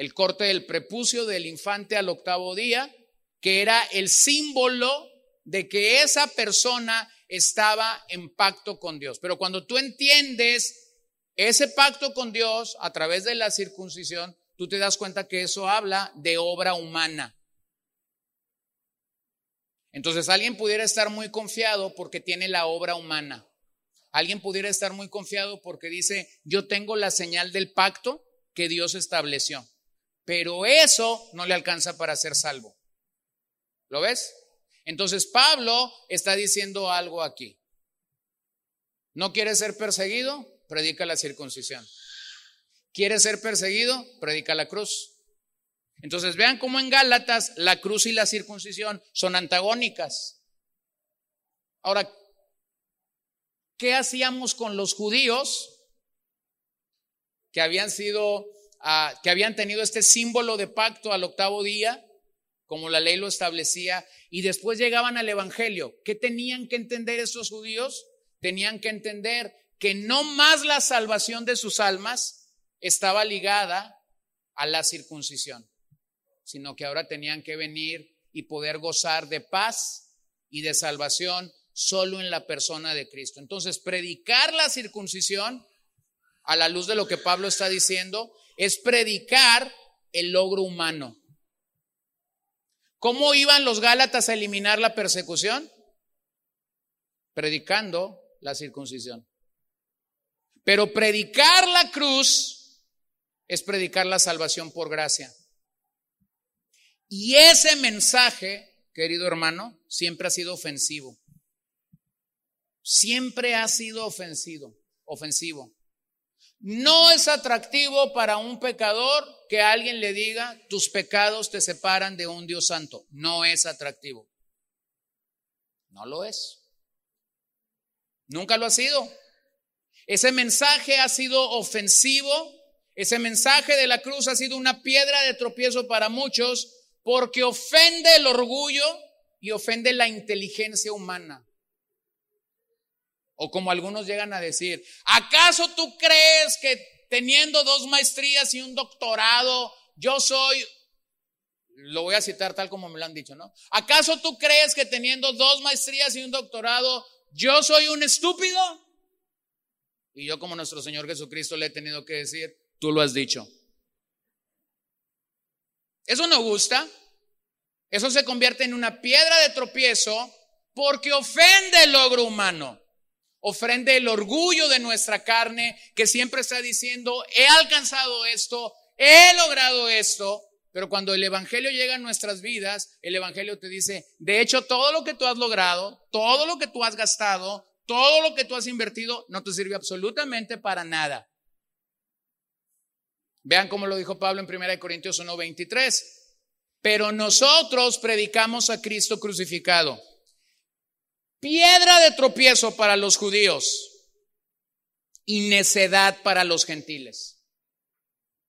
El corte del prepucio del infante al octavo día, que era el símbolo de que esa persona estaba en pacto con Dios. Pero cuando tú entiendes ese pacto con Dios a través de la circuncisión, tú te das cuenta que eso habla de obra humana. Entonces alguien pudiera estar muy confiado porque tiene la obra humana. Alguien pudiera estar muy confiado porque dice, yo tengo la señal del pacto que Dios estableció. Pero eso no le alcanza para ser salvo. ¿Lo ves? Entonces Pablo está diciendo algo aquí. ¿No quiere ser perseguido? predica la circuncisión. ¿Quieres ser perseguido? Predica la cruz. Entonces vean cómo en Gálatas la cruz y la circuncisión son antagónicas. Ahora, ¿qué hacíamos con los judíos que habían sido, que habían tenido este símbolo de pacto al octavo día, como la ley lo establecía, y después llegaban al Evangelio? ¿Qué tenían que entender estos judíos? Tenían que entender que no más la salvación de sus almas estaba ligada a la circuncisión, sino que ahora tenían que venir y poder gozar de paz y de salvación solo en la persona de Cristo. Entonces, predicar la circuncisión, a la luz de lo que Pablo está diciendo, es predicar el logro humano. ¿Cómo iban los Gálatas a eliminar la persecución? Predicando la circuncisión. Pero predicar la cruz es predicar la salvación por gracia. Y ese mensaje, querido hermano, siempre ha sido ofensivo. Siempre ha sido ofensivo, ofensivo. No es atractivo para un pecador que alguien le diga, tus pecados te separan de un Dios santo. No es atractivo. No lo es. Nunca lo ha sido. Ese mensaje ha sido ofensivo. Ese mensaje de la cruz ha sido una piedra de tropiezo para muchos porque ofende el orgullo y ofende la inteligencia humana. O como algunos llegan a decir, ¿acaso tú crees que teniendo dos maestrías y un doctorado, yo soy, lo voy a citar tal como me lo han dicho, ¿no? ¿Acaso tú crees que teniendo dos maestrías y un doctorado, yo soy un estúpido? Y yo como nuestro Señor Jesucristo le he tenido que decir, tú lo has dicho. Eso no gusta. Eso se convierte en una piedra de tropiezo porque ofende el logro humano. Ofende el orgullo de nuestra carne que siempre está diciendo, he alcanzado esto, he logrado esto. Pero cuando el Evangelio llega a nuestras vidas, el Evangelio te dice, de hecho, todo lo que tú has logrado, todo lo que tú has gastado, todo lo que tú has invertido, no te sirve absolutamente para nada. Vean cómo lo dijo Pablo en 1 Corintios 1:23. Pero nosotros predicamos a Cristo crucificado. Piedra de tropiezo para los judíos y necedad para los gentiles.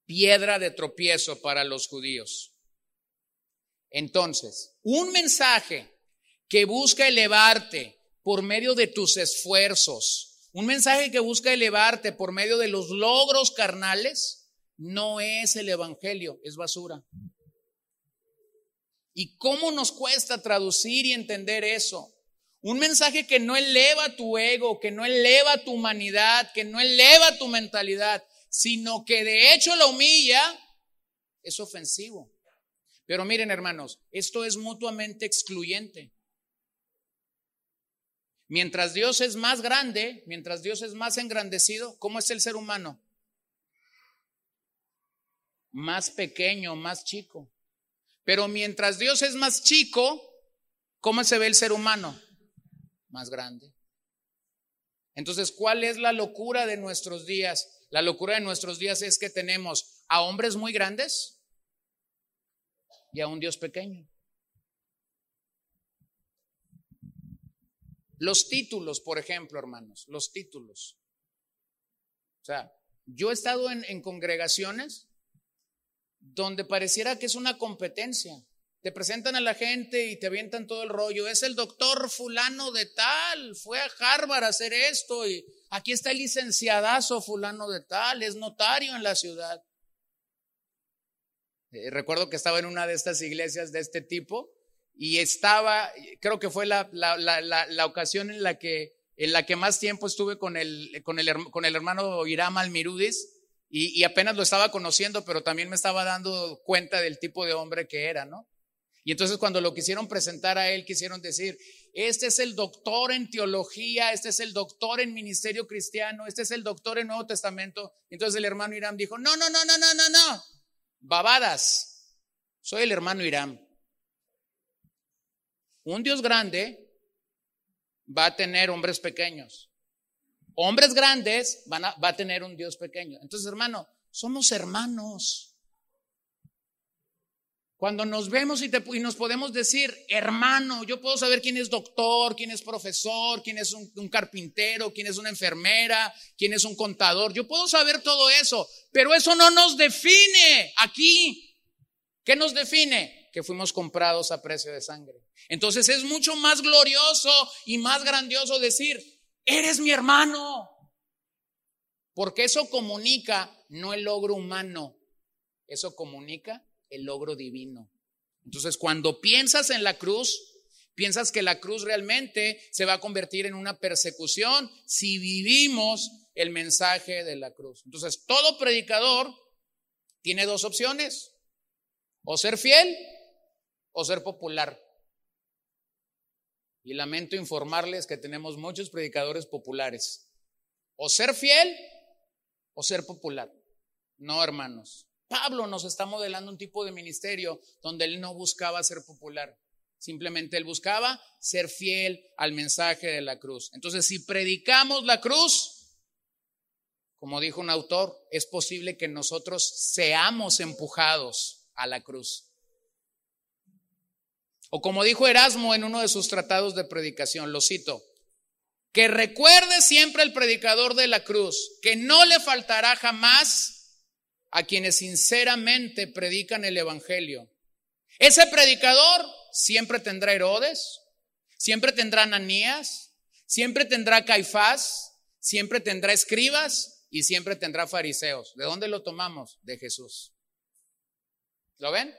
Piedra de tropiezo para los judíos. Entonces, un mensaje que busca elevarte por medio de tus esfuerzos, un mensaje que busca elevarte por medio de los logros carnales, no es el Evangelio, es basura. ¿Y cómo nos cuesta traducir y entender eso? Un mensaje que no eleva tu ego, que no eleva tu humanidad, que no eleva tu mentalidad, sino que de hecho la humilla, es ofensivo. Pero miren hermanos, esto es mutuamente excluyente. Mientras Dios es más grande, mientras Dios es más engrandecido, ¿cómo es el ser humano? Más pequeño, más chico. Pero mientras Dios es más chico, ¿cómo se ve el ser humano? Más grande. Entonces, ¿cuál es la locura de nuestros días? La locura de nuestros días es que tenemos a hombres muy grandes y a un Dios pequeño. Los títulos, por ejemplo, hermanos, los títulos. O sea, yo he estado en, en congregaciones donde pareciera que es una competencia. Te presentan a la gente y te avientan todo el rollo. Es el doctor fulano de tal, fue a Harvard a hacer esto y aquí está el licenciadazo fulano de tal, es notario en la ciudad. Eh, recuerdo que estaba en una de estas iglesias de este tipo y estaba, creo que fue la, la, ocasión en la, que, en la que más tiempo estuve con el, con el, con el hermano Iram Almirudis y, apenas lo estaba conociendo, pero también me estaba dando cuenta del tipo de hombre que era, ¿no? Y entonces cuando lo quisieron presentar a él, quisieron decir, este es el doctor en teología, este es el doctor en ministerio cristiano, este es el doctor en Nuevo Testamento. Entonces el hermano Irán dijo, no, no, no, no, no, no, no, babadas, soy el hermano Irán. Un Dios grande va a tener hombres pequeños hombres grandes van a, va a tener un Dios pequeño. Entonces, hermano, somos hermanos. Cuando nos vemos y, nos podemos decir, hermano, yo puedo saber quién es doctor, quién es profesor, quién es un, carpintero, quién es una enfermera, quién es un contador. Yo puedo saber todo eso, pero eso no nos define aquí. ¿Qué nos define? Que fuimos comprados a precio de sangre. Entonces es mucho más glorioso y más grandioso decir, eres mi hermano. Porque eso comunica no el logro humano, eso comunica el logro divino. Entonces, cuando piensas en la cruz, piensas que la cruz realmente se va a convertir en una persecución si vivimos el mensaje de la cruz. Entonces, todo predicador tiene dos opciones, o ser fiel o ser popular. Y lamento informarles que tenemos muchos predicadores populares. O ser fiel o ser popular. No, hermanos. Pablo nos está modelando un tipo de ministerio donde él no buscaba ser popular. Simplemente él buscaba ser fiel al mensaje de la cruz. Entonces, si predicamos la cruz, como dijo un autor, es posible que nosotros seamos empujados a la cruz. O como dijo Erasmo en uno de sus tratados de predicación, lo cito, que recuerde siempre el predicador de la cruz, que no le faltará jamás a quienes sinceramente predican el Evangelio. Ese predicador siempre tendrá Herodes, siempre tendrá Ananías, siempre tendrá Caifás, siempre tendrá escribas y siempre tendrá fariseos. ¿De dónde lo tomamos? De Jesús. ¿Lo ven?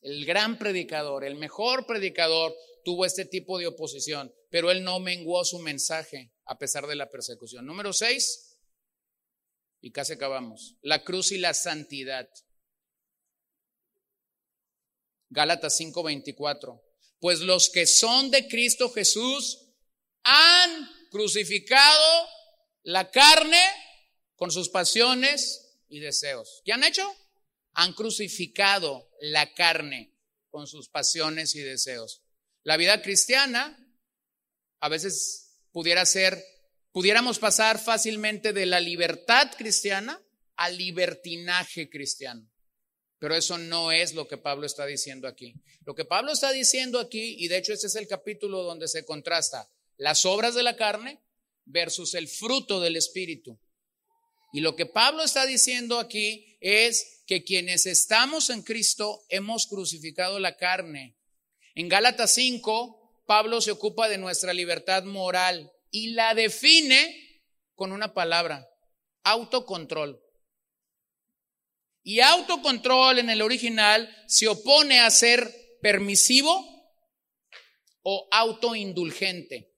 El gran predicador, el mejor predicador tuvo este tipo de oposición, pero él no menguó su mensaje a pesar de la persecución. Número seis, y casi acabamos, la cruz y la santidad. Gálatas 5:24. Pues los que son de Cristo Jesús han crucificado la carne con sus pasiones y deseos. ¿Qué han hecho? Han crucificado la carne con sus pasiones y deseos. La vida cristiana a veces pudiera ser, pudiéramos pasar fácilmente de la libertad cristiana al libertinaje cristiano. Pero eso no es lo que Pablo está diciendo aquí. Lo que Pablo está diciendo aquí, y de hecho este es el capítulo donde se contrasta las obras de la carne versus el fruto del Espíritu. Y lo que Pablo está diciendo aquí es que quienes estamos en Cristo hemos crucificado la carne. En Gálatas 5, Pablo se ocupa de nuestra libertad moral y la define con una palabra, autocontrol. Y autocontrol en el original se opone a ser permisivo o autoindulgente.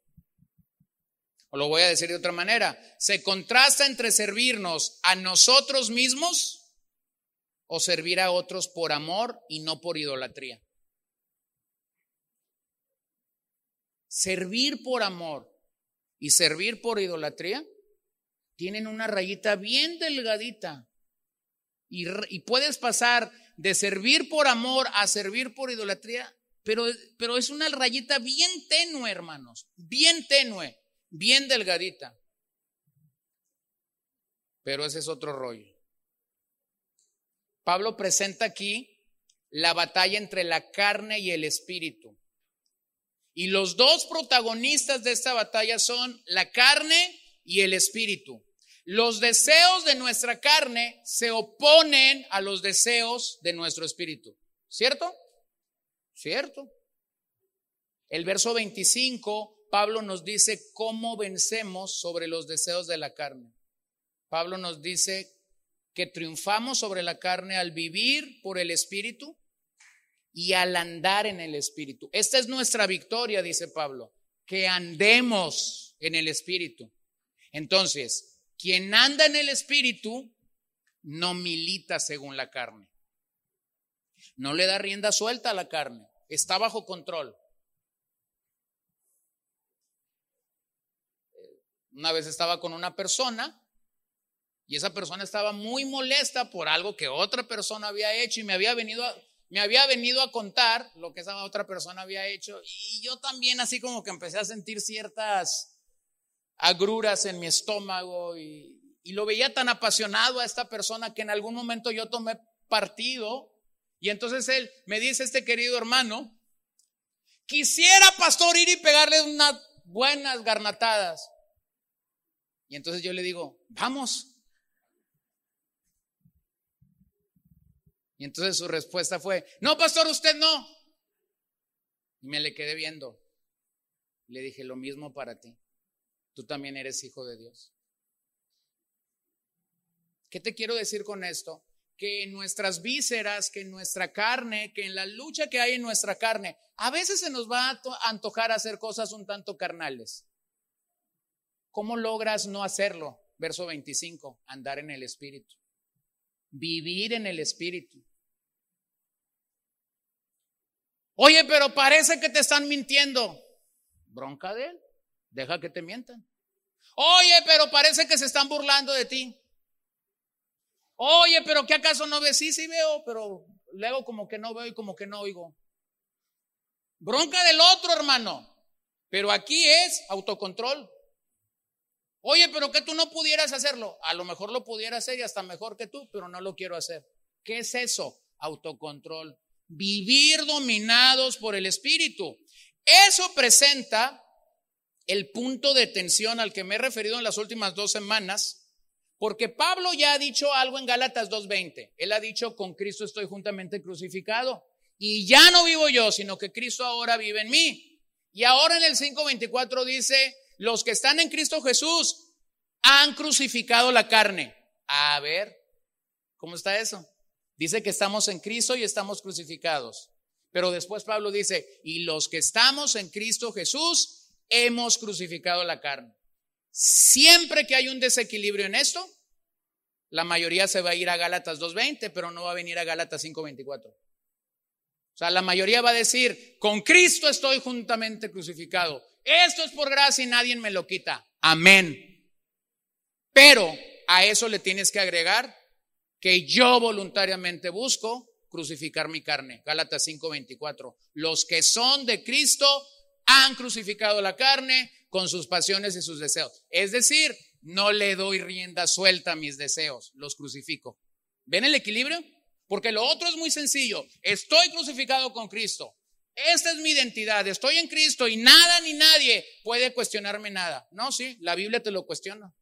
O lo voy a decir de otra manera, se contrasta entre servirnos a nosotros mismos o servir a otros por amor y no por idolatría. Servir por amor y servir por idolatría tienen una rayita bien delgadita y, puedes pasar de servir por amor a servir por idolatría, pero, pero es una rayita bien tenue, hermanos, bien tenue, bien delgadita. Pero ese es otro rollo. Pablo presenta aquí la batalla entre la carne y el espíritu. Y los dos protagonistas de esta batalla son la carne y el espíritu. Los deseos de nuestra carne se oponen a los deseos de nuestro espíritu. ¿Cierto? ¿Cierto? El verso 25, Pablo nos dice cómo vencemos sobre los deseos de la carne. Pablo nos dice que triunfamos sobre la carne al vivir por el espíritu y al andar en el espíritu. Esta es nuestra victoria, dice Pablo, que andemos en el espíritu. Entonces, quien anda en el Espíritu no milita según la carne. No le da rienda suelta a la carne. Está bajo control. Una vez estaba con una persona y esa persona estaba muy molesta por algo que otra persona había hecho y me había venido a, me había venido a contar lo que esa otra persona había hecho y yo también así como que empecé a sentir ciertas agruras en mi estómago y, lo veía tan apasionado a esta persona que en algún momento yo tomé partido y entonces él me dice, este querido hermano, quisiera pastor ir y pegarle unas buenas garnatadas. Y entonces yo le digo, vamos. Y entonces su respuesta fue, no, pastor, usted no. Y me le quedé viendo. Le dije, lo mismo para ti tú también eres hijo de Dios. ¿Qué te quiero decir con esto? Que en nuestras vísceras, que en nuestra carne, que en la lucha que hay en nuestra carne, a veces se nos va a antojar hacer cosas un tanto carnales. ¿Cómo logras no hacerlo? Verso 25, andar en el Espíritu. Vivir en el Espíritu. Oye, pero parece que te están mintiendo. Bronca de él. Deja que te mientan. Oye, pero parece que se están burlando de ti. Oye, pero ¿qué acaso no ves? Sí, sí veo, pero luego como que no veo y como que no oigo. Bronca del otro, hermano. Pero aquí es autocontrol. Oye, pero que tú no pudieras hacerlo. A lo mejor lo pudiera hacer y hasta mejor que tú, pero no lo quiero hacer. ¿Qué es eso? Autocontrol. Vivir dominados por el Espíritu. Eso presenta el punto de tensión al que me he referido en las últimas dos semanas, porque Pablo ya ha dicho algo en Gálatas 2.20. Él ha dicho, con Cristo estoy juntamente crucificado. Y ya no vivo yo, sino que Cristo ahora vive en mí. Y ahora en el 5.24 dice, los que están en Cristo Jesús han crucificado la carne. A ver, ¿cómo está eso? Dice que estamos en Cristo y estamos crucificados. Pero después Pablo dice, y los que estamos en Cristo Jesús hemos crucificado la carne. Siempre que hay un desequilibrio en esto, la mayoría se va a ir a Gálatas 2.20, pero no va a venir a Gálatas 5.24. O sea, la mayoría va a decir, con Cristo estoy juntamente crucificado. Esto es por gracia y nadie me lo quita. Amén. Pero a eso le tienes que agregar que yo voluntariamente busco crucificar mi carne. Gálatas 5:24. Los que son de Cristo han crucificado la carne con sus pasiones y sus deseos. Es decir, no le doy rienda suelta a mis deseos, los crucifico. ¿Ven el equilibrio? Porque lo otro es muy sencillo. Estoy crucificado con Cristo. Esta es mi identidad, estoy en Cristo y nada ni nadie puede cuestionarme nada. No, sí, la Biblia te lo cuestiona.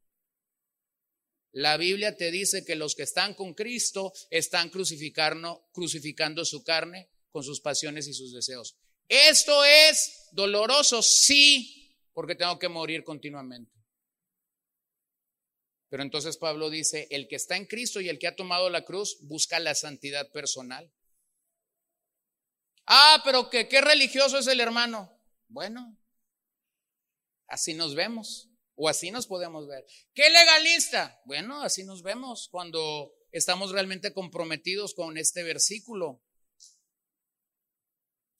La Biblia te dice que los que están con Cristo están crucificando, su carne con sus pasiones y sus deseos. Esto es doloroso, sí, porque tengo que morir continuamente. Pero entonces Pablo dice, el que está en Cristo y el que ha tomado la cruz busca la santidad personal. Ah, pero que qué religioso es el hermano. Bueno, así nos vemos o así nos podemos ver. ¿Qué legalista? Bueno, así nos vemos cuando estamos realmente comprometidos con este versículo.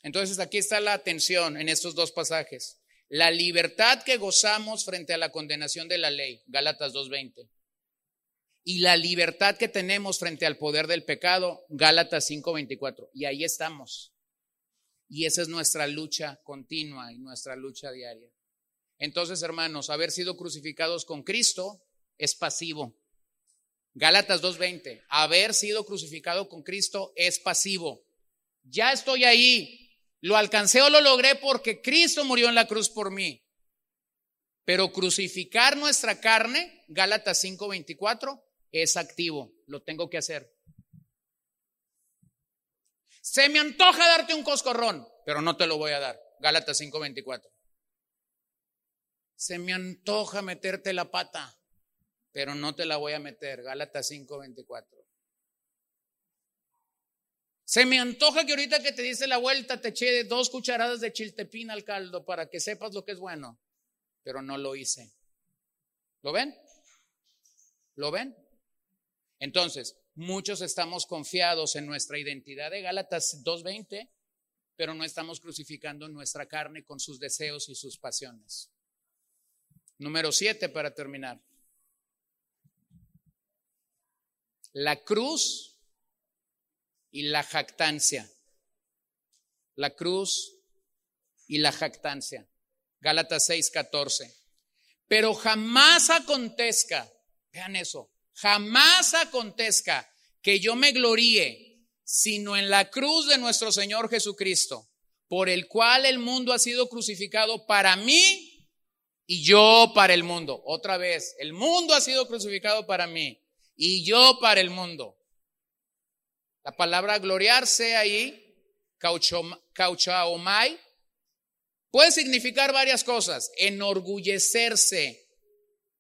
Entonces aquí está la atención en estos dos pasajes. La libertad que gozamos frente a la condenación de la ley, Gálatas 2.20. Y la libertad que tenemos frente al poder del pecado, Gálatas 5.24. Y ahí estamos. Y esa es nuestra lucha continua y nuestra lucha diaria. Entonces, hermanos, haber sido crucificados con Cristo es pasivo. Gálatas 2.20, haber sido crucificado con Cristo es pasivo. Ya estoy ahí, lo alcancé o lo logré porque Cristo murió en la cruz por mí. Pero crucificar nuestra carne, Gálatas 5.24, es activo, lo tengo que hacer. Se me antoja darte un coscorrón, pero no te lo voy a dar. Gálatas 5:24. Se me antoja meterte la pata, pero no te la voy a meter. Gálatas 5:24. Se me antoja que ahorita que te dice la vuelta te eché dos cucharadas de chiltepín al caldo para que sepas lo que es bueno, pero no lo hice. ¿Lo ven? ¿Lo ven? Entonces, Muchos estamos confiados en nuestra identidad de Gálatas 2.20, pero no estamos crucificando nuestra carne con sus deseos y sus pasiones. Número 7 para terminar. La cruz y la jactancia. La cruz y la jactancia. Gálatas 6:14. Pero jamás acontezca, vean eso, jamás acontezca que yo me gloríe, sino en la cruz de nuestro Señor Jesucristo, por el cual el mundo ha sido crucificado para mí y yo para el mundo. Otra vez, el mundo ha sido crucificado para mí y yo para el mundo. La palabra gloriarse ahí, cauchaomai, puede significar varias cosas. Enorgullecerse,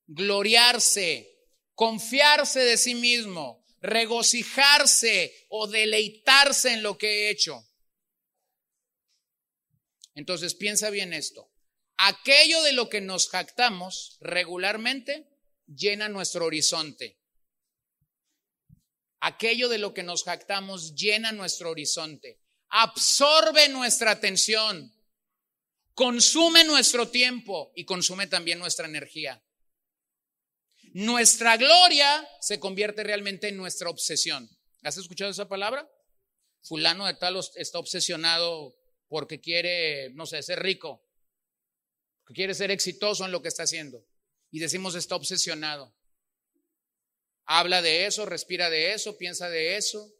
gloriarse, confiarse de sí mismo, regocijarse o deleitarse en lo que he hecho. Entonces piensa bien esto. Aquello de lo que nos jactamos regularmente llena nuestro horizonte. Aquello de lo que nos jactamos llena nuestro horizonte. Absorbe nuestra atención. Consume nuestro tiempo y consume también nuestra energía. nuestra gloria se convierte realmente en nuestra obsesión. ¿Has escuchado esa palabra? Fulano de tal está obsesionado porque quiere, no sé, ser rico, quiere ser exitoso en lo que está haciendo. Y decimos está obsesionado. Habla de eso, respira de eso, piensa de eso,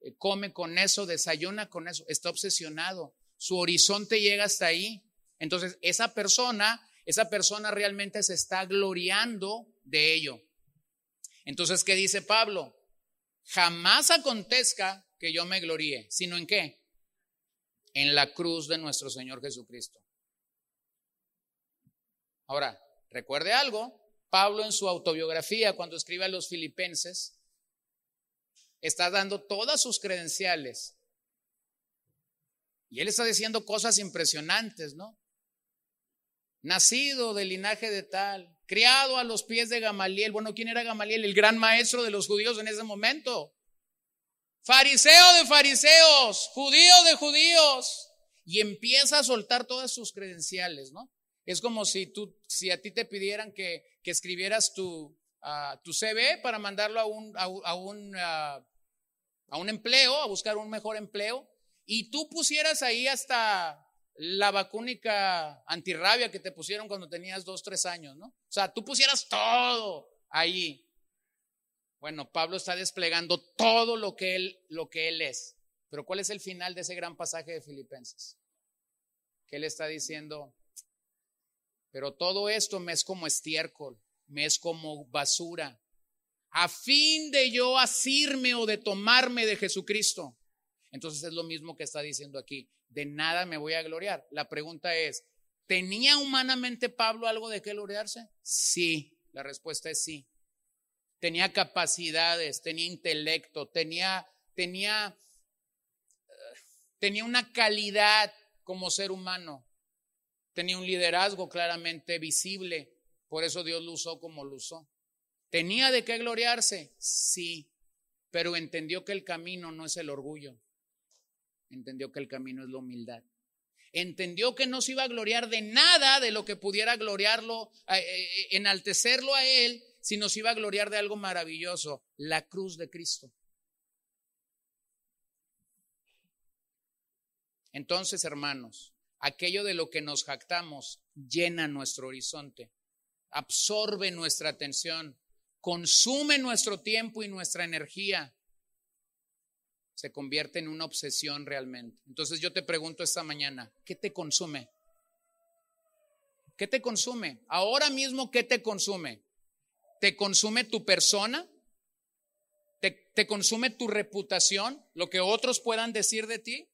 eh, come con eso, desayuna con eso, está obsesionado. Su horizonte llega hasta ahí. Entonces, esa persona, esa persona realmente se está gloriando de ello. Entonces, ¿qué dice Pablo? Jamás acontezca que yo me gloríe, sino en qué? En la cruz de nuestro Señor Jesucristo. Ahora, recuerde algo, Pablo en su autobiografía, cuando escribe a los filipenses, está dando todas sus credenciales. Y él está diciendo cosas impresionantes, ¿no? Nacido del linaje de tal, criado a los pies de Gamaliel. Bueno, ¿quién era Gamaliel? El gran maestro de los judíos en ese momento. Fariseo de fariseos, judío de judíos. Y empieza a soltar todas sus credenciales, ¿no? Es como si tú, si a ti te pidieran que, que escribieras tu, uh, tu CV para mandarlo a un, a, un, uh, a un empleo, a buscar un mejor empleo, y tú pusieras ahí hasta la vacúnica antirrabia que te pusieron cuando tenías dos, tres años, ¿no? O sea, tú pusieras todo ahí. Bueno, Pablo está desplegando todo lo que él, lo que él es. Pero ¿cuál es el final de ese gran pasaje de Filipenses? Que él está diciendo, pero todo esto me es como estiércol, me es como basura, a fin de yo asirme o de tomarme de Jesucristo. Entonces es lo mismo que está diciendo aquí de nada me voy a gloriar. La pregunta es, ¿tenía humanamente Pablo algo de qué gloriarse? Sí, la respuesta es sí. Tenía capacidades, tenía intelecto, tenía, tenía, tenía una calidad como ser humano, tenía un liderazgo claramente visible, por eso Dios lo usó como lo usó. ¿Tenía de qué gloriarse? Sí, pero entendió que el camino no es el orgullo entendió que el camino es la humildad. Entendió que no se iba a gloriar de nada de lo que pudiera gloriarlo, eh, eh, enaltecerlo a él, sino se iba a gloriar de algo maravilloso, la cruz de Cristo. Entonces, hermanos, aquello de lo que nos jactamos llena nuestro horizonte, absorbe nuestra atención, consume nuestro tiempo y nuestra energía se convierte en una obsesión realmente. Entonces yo te pregunto esta mañana, ¿qué te consume? ¿Qué te consume? Ahora mismo, ¿qué te consume? ¿Te consume tu persona? ¿Te, consume tu reputación? ¿Lo que otros puedan decir de ti?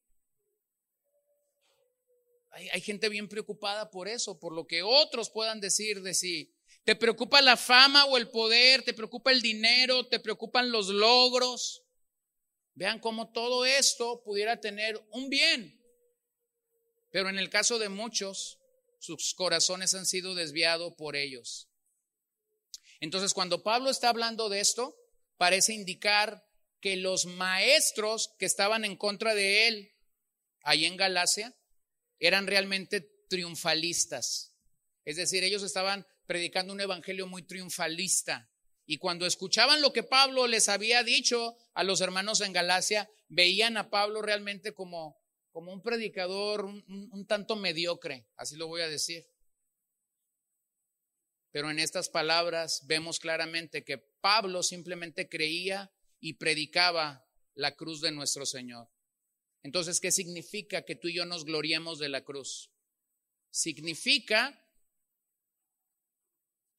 Hay, gente bien preocupada por eso, por lo que otros puedan decir de sí. ¿Te preocupa la fama o el poder? ¿Te preocupa el dinero? ¿Te preocupan los logros? Vean cómo todo esto pudiera tener un bien. Pero en el caso de muchos, sus corazones han sido desviados por ellos. Entonces, cuando Pablo está hablando de esto, parece indicar que los maestros que estaban en contra de él, ahí en Galacia, eran realmente triunfalistas. Es decir, ellos estaban predicando un evangelio muy triunfalista. Y cuando escuchaban lo que Pablo les había dicho a los hermanos en Galacia, veían a Pablo realmente como, como un predicador un, un tanto mediocre, así lo voy a decir. Pero en estas palabras vemos claramente que Pablo simplemente creía y predicaba la cruz de nuestro Señor. Entonces, ¿qué significa que tú y yo nos gloriemos de la cruz? Significa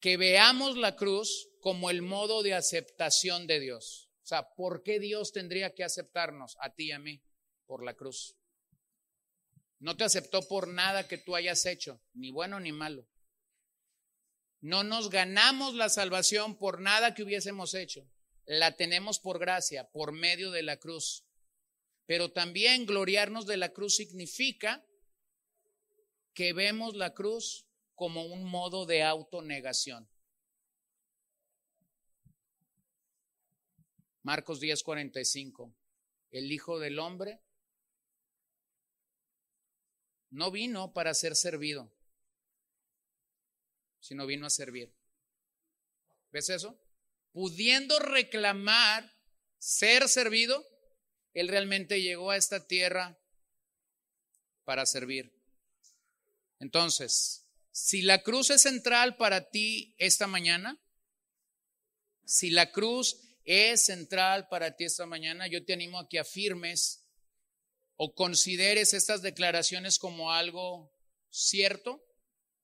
que veamos la cruz como el modo de aceptación de Dios. O sea, ¿por qué Dios tendría que aceptarnos a ti y a mí? Por la cruz. No te aceptó por nada que tú hayas hecho, ni bueno ni malo. No nos ganamos la salvación por nada que hubiésemos hecho. La tenemos por gracia, por medio de la cruz. Pero también gloriarnos de la cruz significa que vemos la cruz como un modo de autonegación. Marcos 10:45. El Hijo del Hombre no vino para ser servido, sino vino a servir ¿Ves eso? Pudiendo reclamar ser servido, Él realmente llegó a esta tierra para servir. Entonces, si la cruz es central para ti esta mañana, si la cruz es central para ti esta mañana, yo te animo a que afirmes o consideres estas declaraciones como algo cierto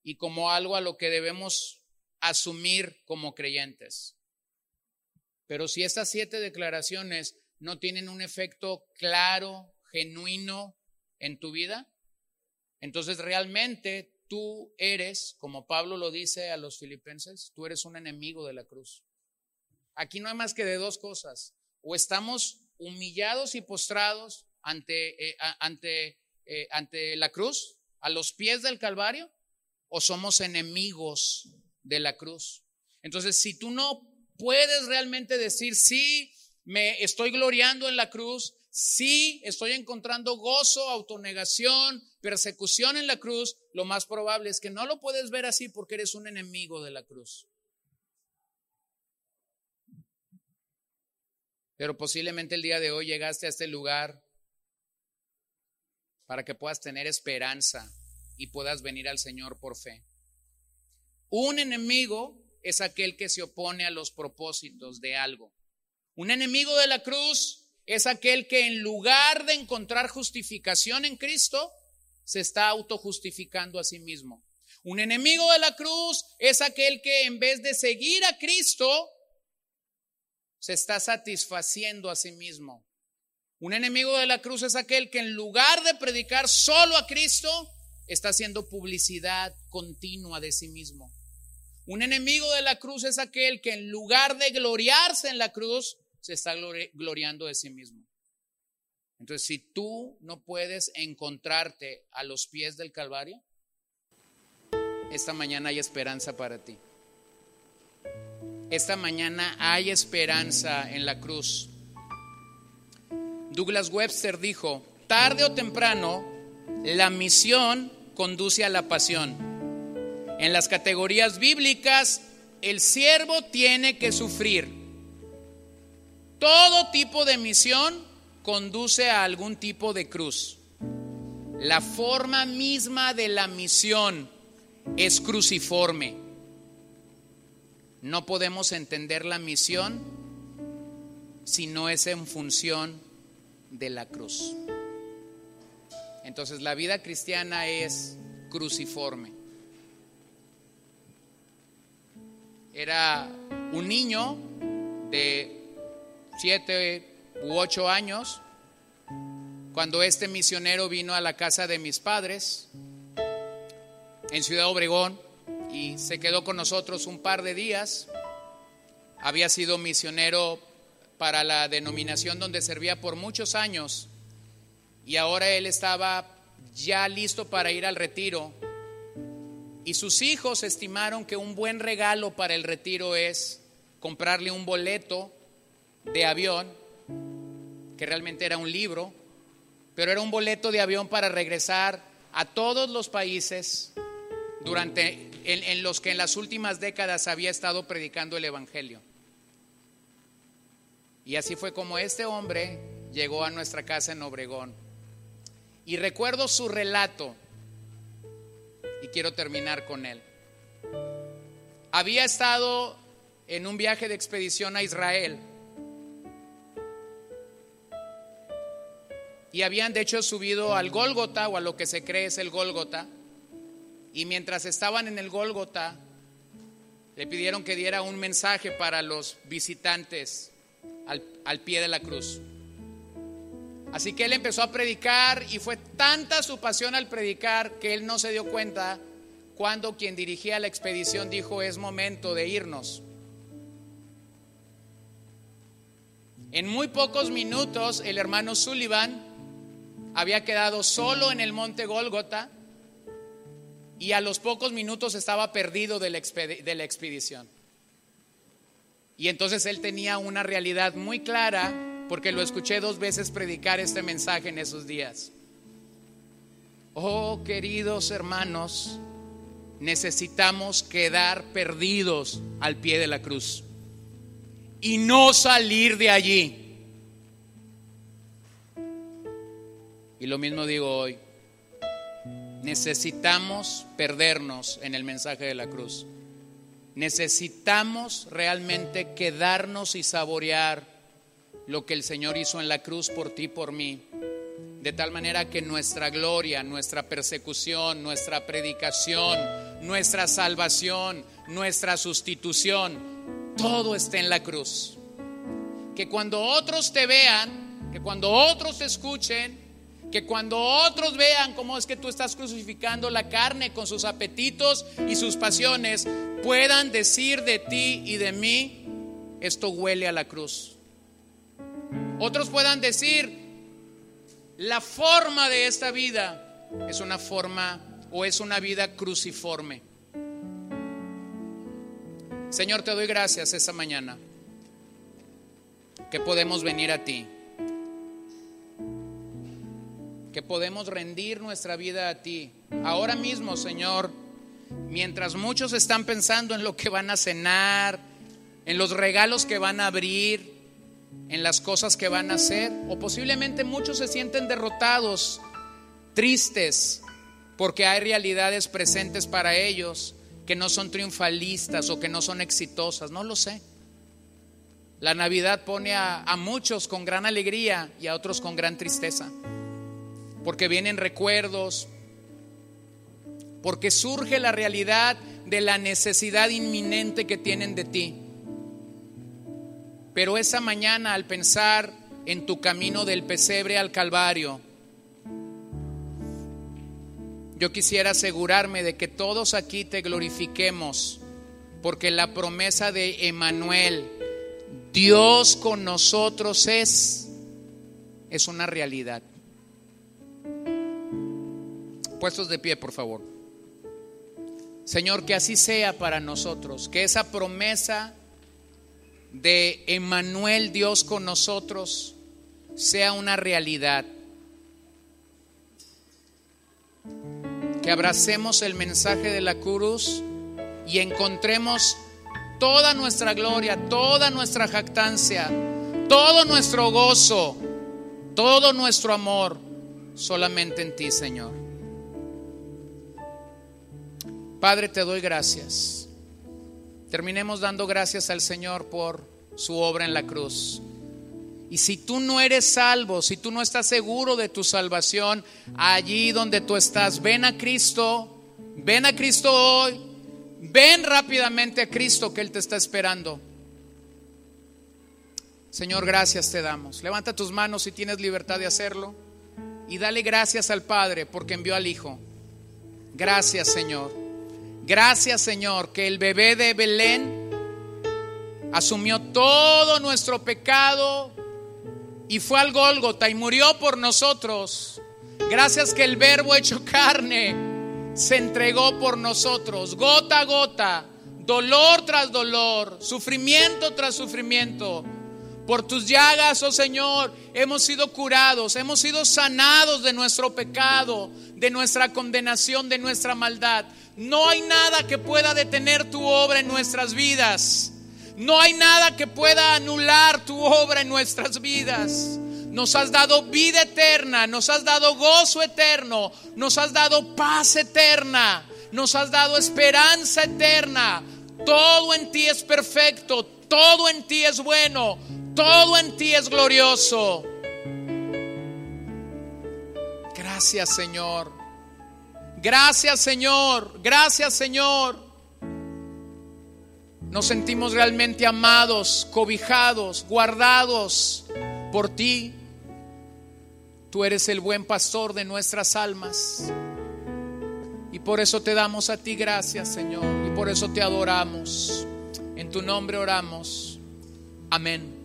y como algo a lo que debemos asumir como creyentes. Pero si estas siete declaraciones no tienen un efecto claro, genuino en tu vida, entonces realmente tú eres, como Pablo lo dice a los filipenses, tú eres un enemigo de la cruz. Aquí no hay más que de dos cosas. O estamos humillados y postrados ante, eh, ante, eh, ante la cruz, a los pies del Calvario, o somos enemigos de la cruz. Entonces, si tú no puedes realmente decir, sí, me estoy gloriando en la cruz, sí, estoy encontrando gozo, autonegación, persecución en la cruz, lo más probable es que no lo puedes ver así porque eres un enemigo de la cruz. Pero posiblemente el día de hoy llegaste a este lugar para que puedas tener esperanza y puedas venir al Señor por fe. Un enemigo es aquel que se opone a los propósitos de algo. Un enemigo de la cruz es aquel que en lugar de encontrar justificación en Cristo, se está autojustificando a sí mismo. Un enemigo de la cruz es aquel que en vez de seguir a Cristo, se está satisfaciendo a sí mismo. Un enemigo de la cruz es aquel que en lugar de predicar solo a Cristo, está haciendo publicidad continua de sí mismo. Un enemigo de la cruz es aquel que en lugar de gloriarse en la cruz, se está gloriando de sí mismo. Entonces, si tú no puedes encontrarte a los pies del Calvario, esta mañana hay esperanza para ti. Esta mañana hay esperanza en la cruz. Douglas Webster dijo, tarde o temprano, la misión conduce a la pasión. En las categorías bíblicas, el siervo tiene que sufrir. Todo tipo de misión conduce a algún tipo de cruz. La forma misma de la misión es cruciforme. No podemos entender la misión si no es en función de la cruz. Entonces la vida cristiana es cruciforme. Era un niño de siete u ocho años cuando este misionero vino a la casa de mis padres en Ciudad Obregón y se quedó con nosotros un par de días. Había sido misionero para la denominación donde servía por muchos años y ahora él estaba ya listo para ir al retiro. Y sus hijos estimaron que un buen regalo para el retiro es comprarle un boleto de avión, que realmente era un libro, pero era un boleto de avión para regresar a todos los países durante en, los que en las últimas décadas había estado predicando el Evangelio. Y así fue como este hombre llegó a nuestra casa en Obregón. Y recuerdo su relato y quiero terminar con él. Había estado en un viaje de expedición a Israel y habían de hecho subido al Gólgota o a lo que se cree es el Gólgota y mientras estaban en el Gólgota, le pidieron que diera un mensaje para los visitantes al, al pie de la cruz. Así que él empezó a predicar y fue tanta su pasión al predicar que él no se dio cuenta cuando quien dirigía la expedición dijo es momento de irnos. En muy pocos minutos el hermano Sullivan había quedado solo en el monte Gólgota y a los pocos minutos estaba perdido de la, expedición. Y entonces él tenía una realidad muy clara porque lo escuché dos veces predicar este mensaje en esos días. Oh, queridos hermanos, necesitamos quedar perdidos al pie de la cruz y no salir de allí. Y lo mismo digo hoy. Necesitamos perdernos en el mensaje de la cruz. Necesitamos realmente quedarnos y saborear lo que el Señor hizo en la cruz por ti y por mí. De tal manera que nuestra gloria, nuestra persecución, nuestra predicación, nuestra salvación, nuestra sustitución, todo esté en la cruz. Que cuando otros te vean, que cuando otros te escuchen, que cuando otros vean cómo es que tú estás crucificando la carne con sus apetitos y sus pasiones, puedan decir de ti y de mí, esto huele a la cruz. Otros puedan decir, la forma de esta vida es una forma o es una vida cruciforme. Señor, te doy gracias esta mañana que podemos venir a ti que podemos rendir nuestra vida a ti. Ahora mismo, Señor, mientras muchos están pensando en lo que van a cenar, en los regalos que van a abrir, en las cosas que van a hacer, o posiblemente muchos se sienten derrotados, tristes, porque hay realidades presentes para ellos que no son triunfalistas o que no son exitosas, no lo sé. La Navidad pone a, a muchos con gran alegría y a otros con gran tristeza porque vienen recuerdos, porque surge la realidad de la necesidad inminente que tienen de ti. Pero esa mañana al pensar en tu camino del pesebre al Calvario, yo quisiera asegurarme de que todos aquí te glorifiquemos, porque la promesa de Emanuel, Dios con nosotros es, es una realidad. Puestos de pie, por favor. Señor, que así sea para nosotros, que esa promesa de Emmanuel, Dios con nosotros, sea una realidad. Que abracemos el mensaje de la cruz y encontremos toda nuestra gloria, toda nuestra jactancia, todo nuestro gozo, todo nuestro amor solamente en ti, Señor. Padre, te doy gracias. Terminemos dando gracias al Señor por su obra en la cruz. Y si tú no eres salvo, si tú no estás seguro de tu salvación, allí donde tú estás, ven a Cristo, ven a Cristo hoy, ven rápidamente a Cristo que Él te está esperando. Señor, gracias te damos. Levanta tus manos si tienes libertad de hacerlo y dale gracias al Padre porque envió al Hijo. Gracias, Señor. Gracias Señor que el bebé de Belén asumió todo nuestro pecado y fue al Gólgota y murió por nosotros. Gracias que el verbo hecho carne se entregó por nosotros, gota a gota, dolor tras dolor, sufrimiento tras sufrimiento. Por tus llagas, oh Señor, hemos sido curados, hemos sido sanados de nuestro pecado, de nuestra condenación, de nuestra maldad. No hay nada que pueda detener tu obra en nuestras vidas. No hay nada que pueda anular tu obra en nuestras vidas. Nos has dado vida eterna, nos has dado gozo eterno, nos has dado paz eterna, nos has dado esperanza eterna. Todo en ti es perfecto, todo en ti es bueno, todo en ti es glorioso. Gracias Señor. Gracias Señor, gracias Señor. Nos sentimos realmente amados, cobijados, guardados por ti. Tú eres el buen pastor de nuestras almas. Y por eso te damos a ti gracias, Señor. Y por eso te adoramos. En tu nombre oramos. Amén.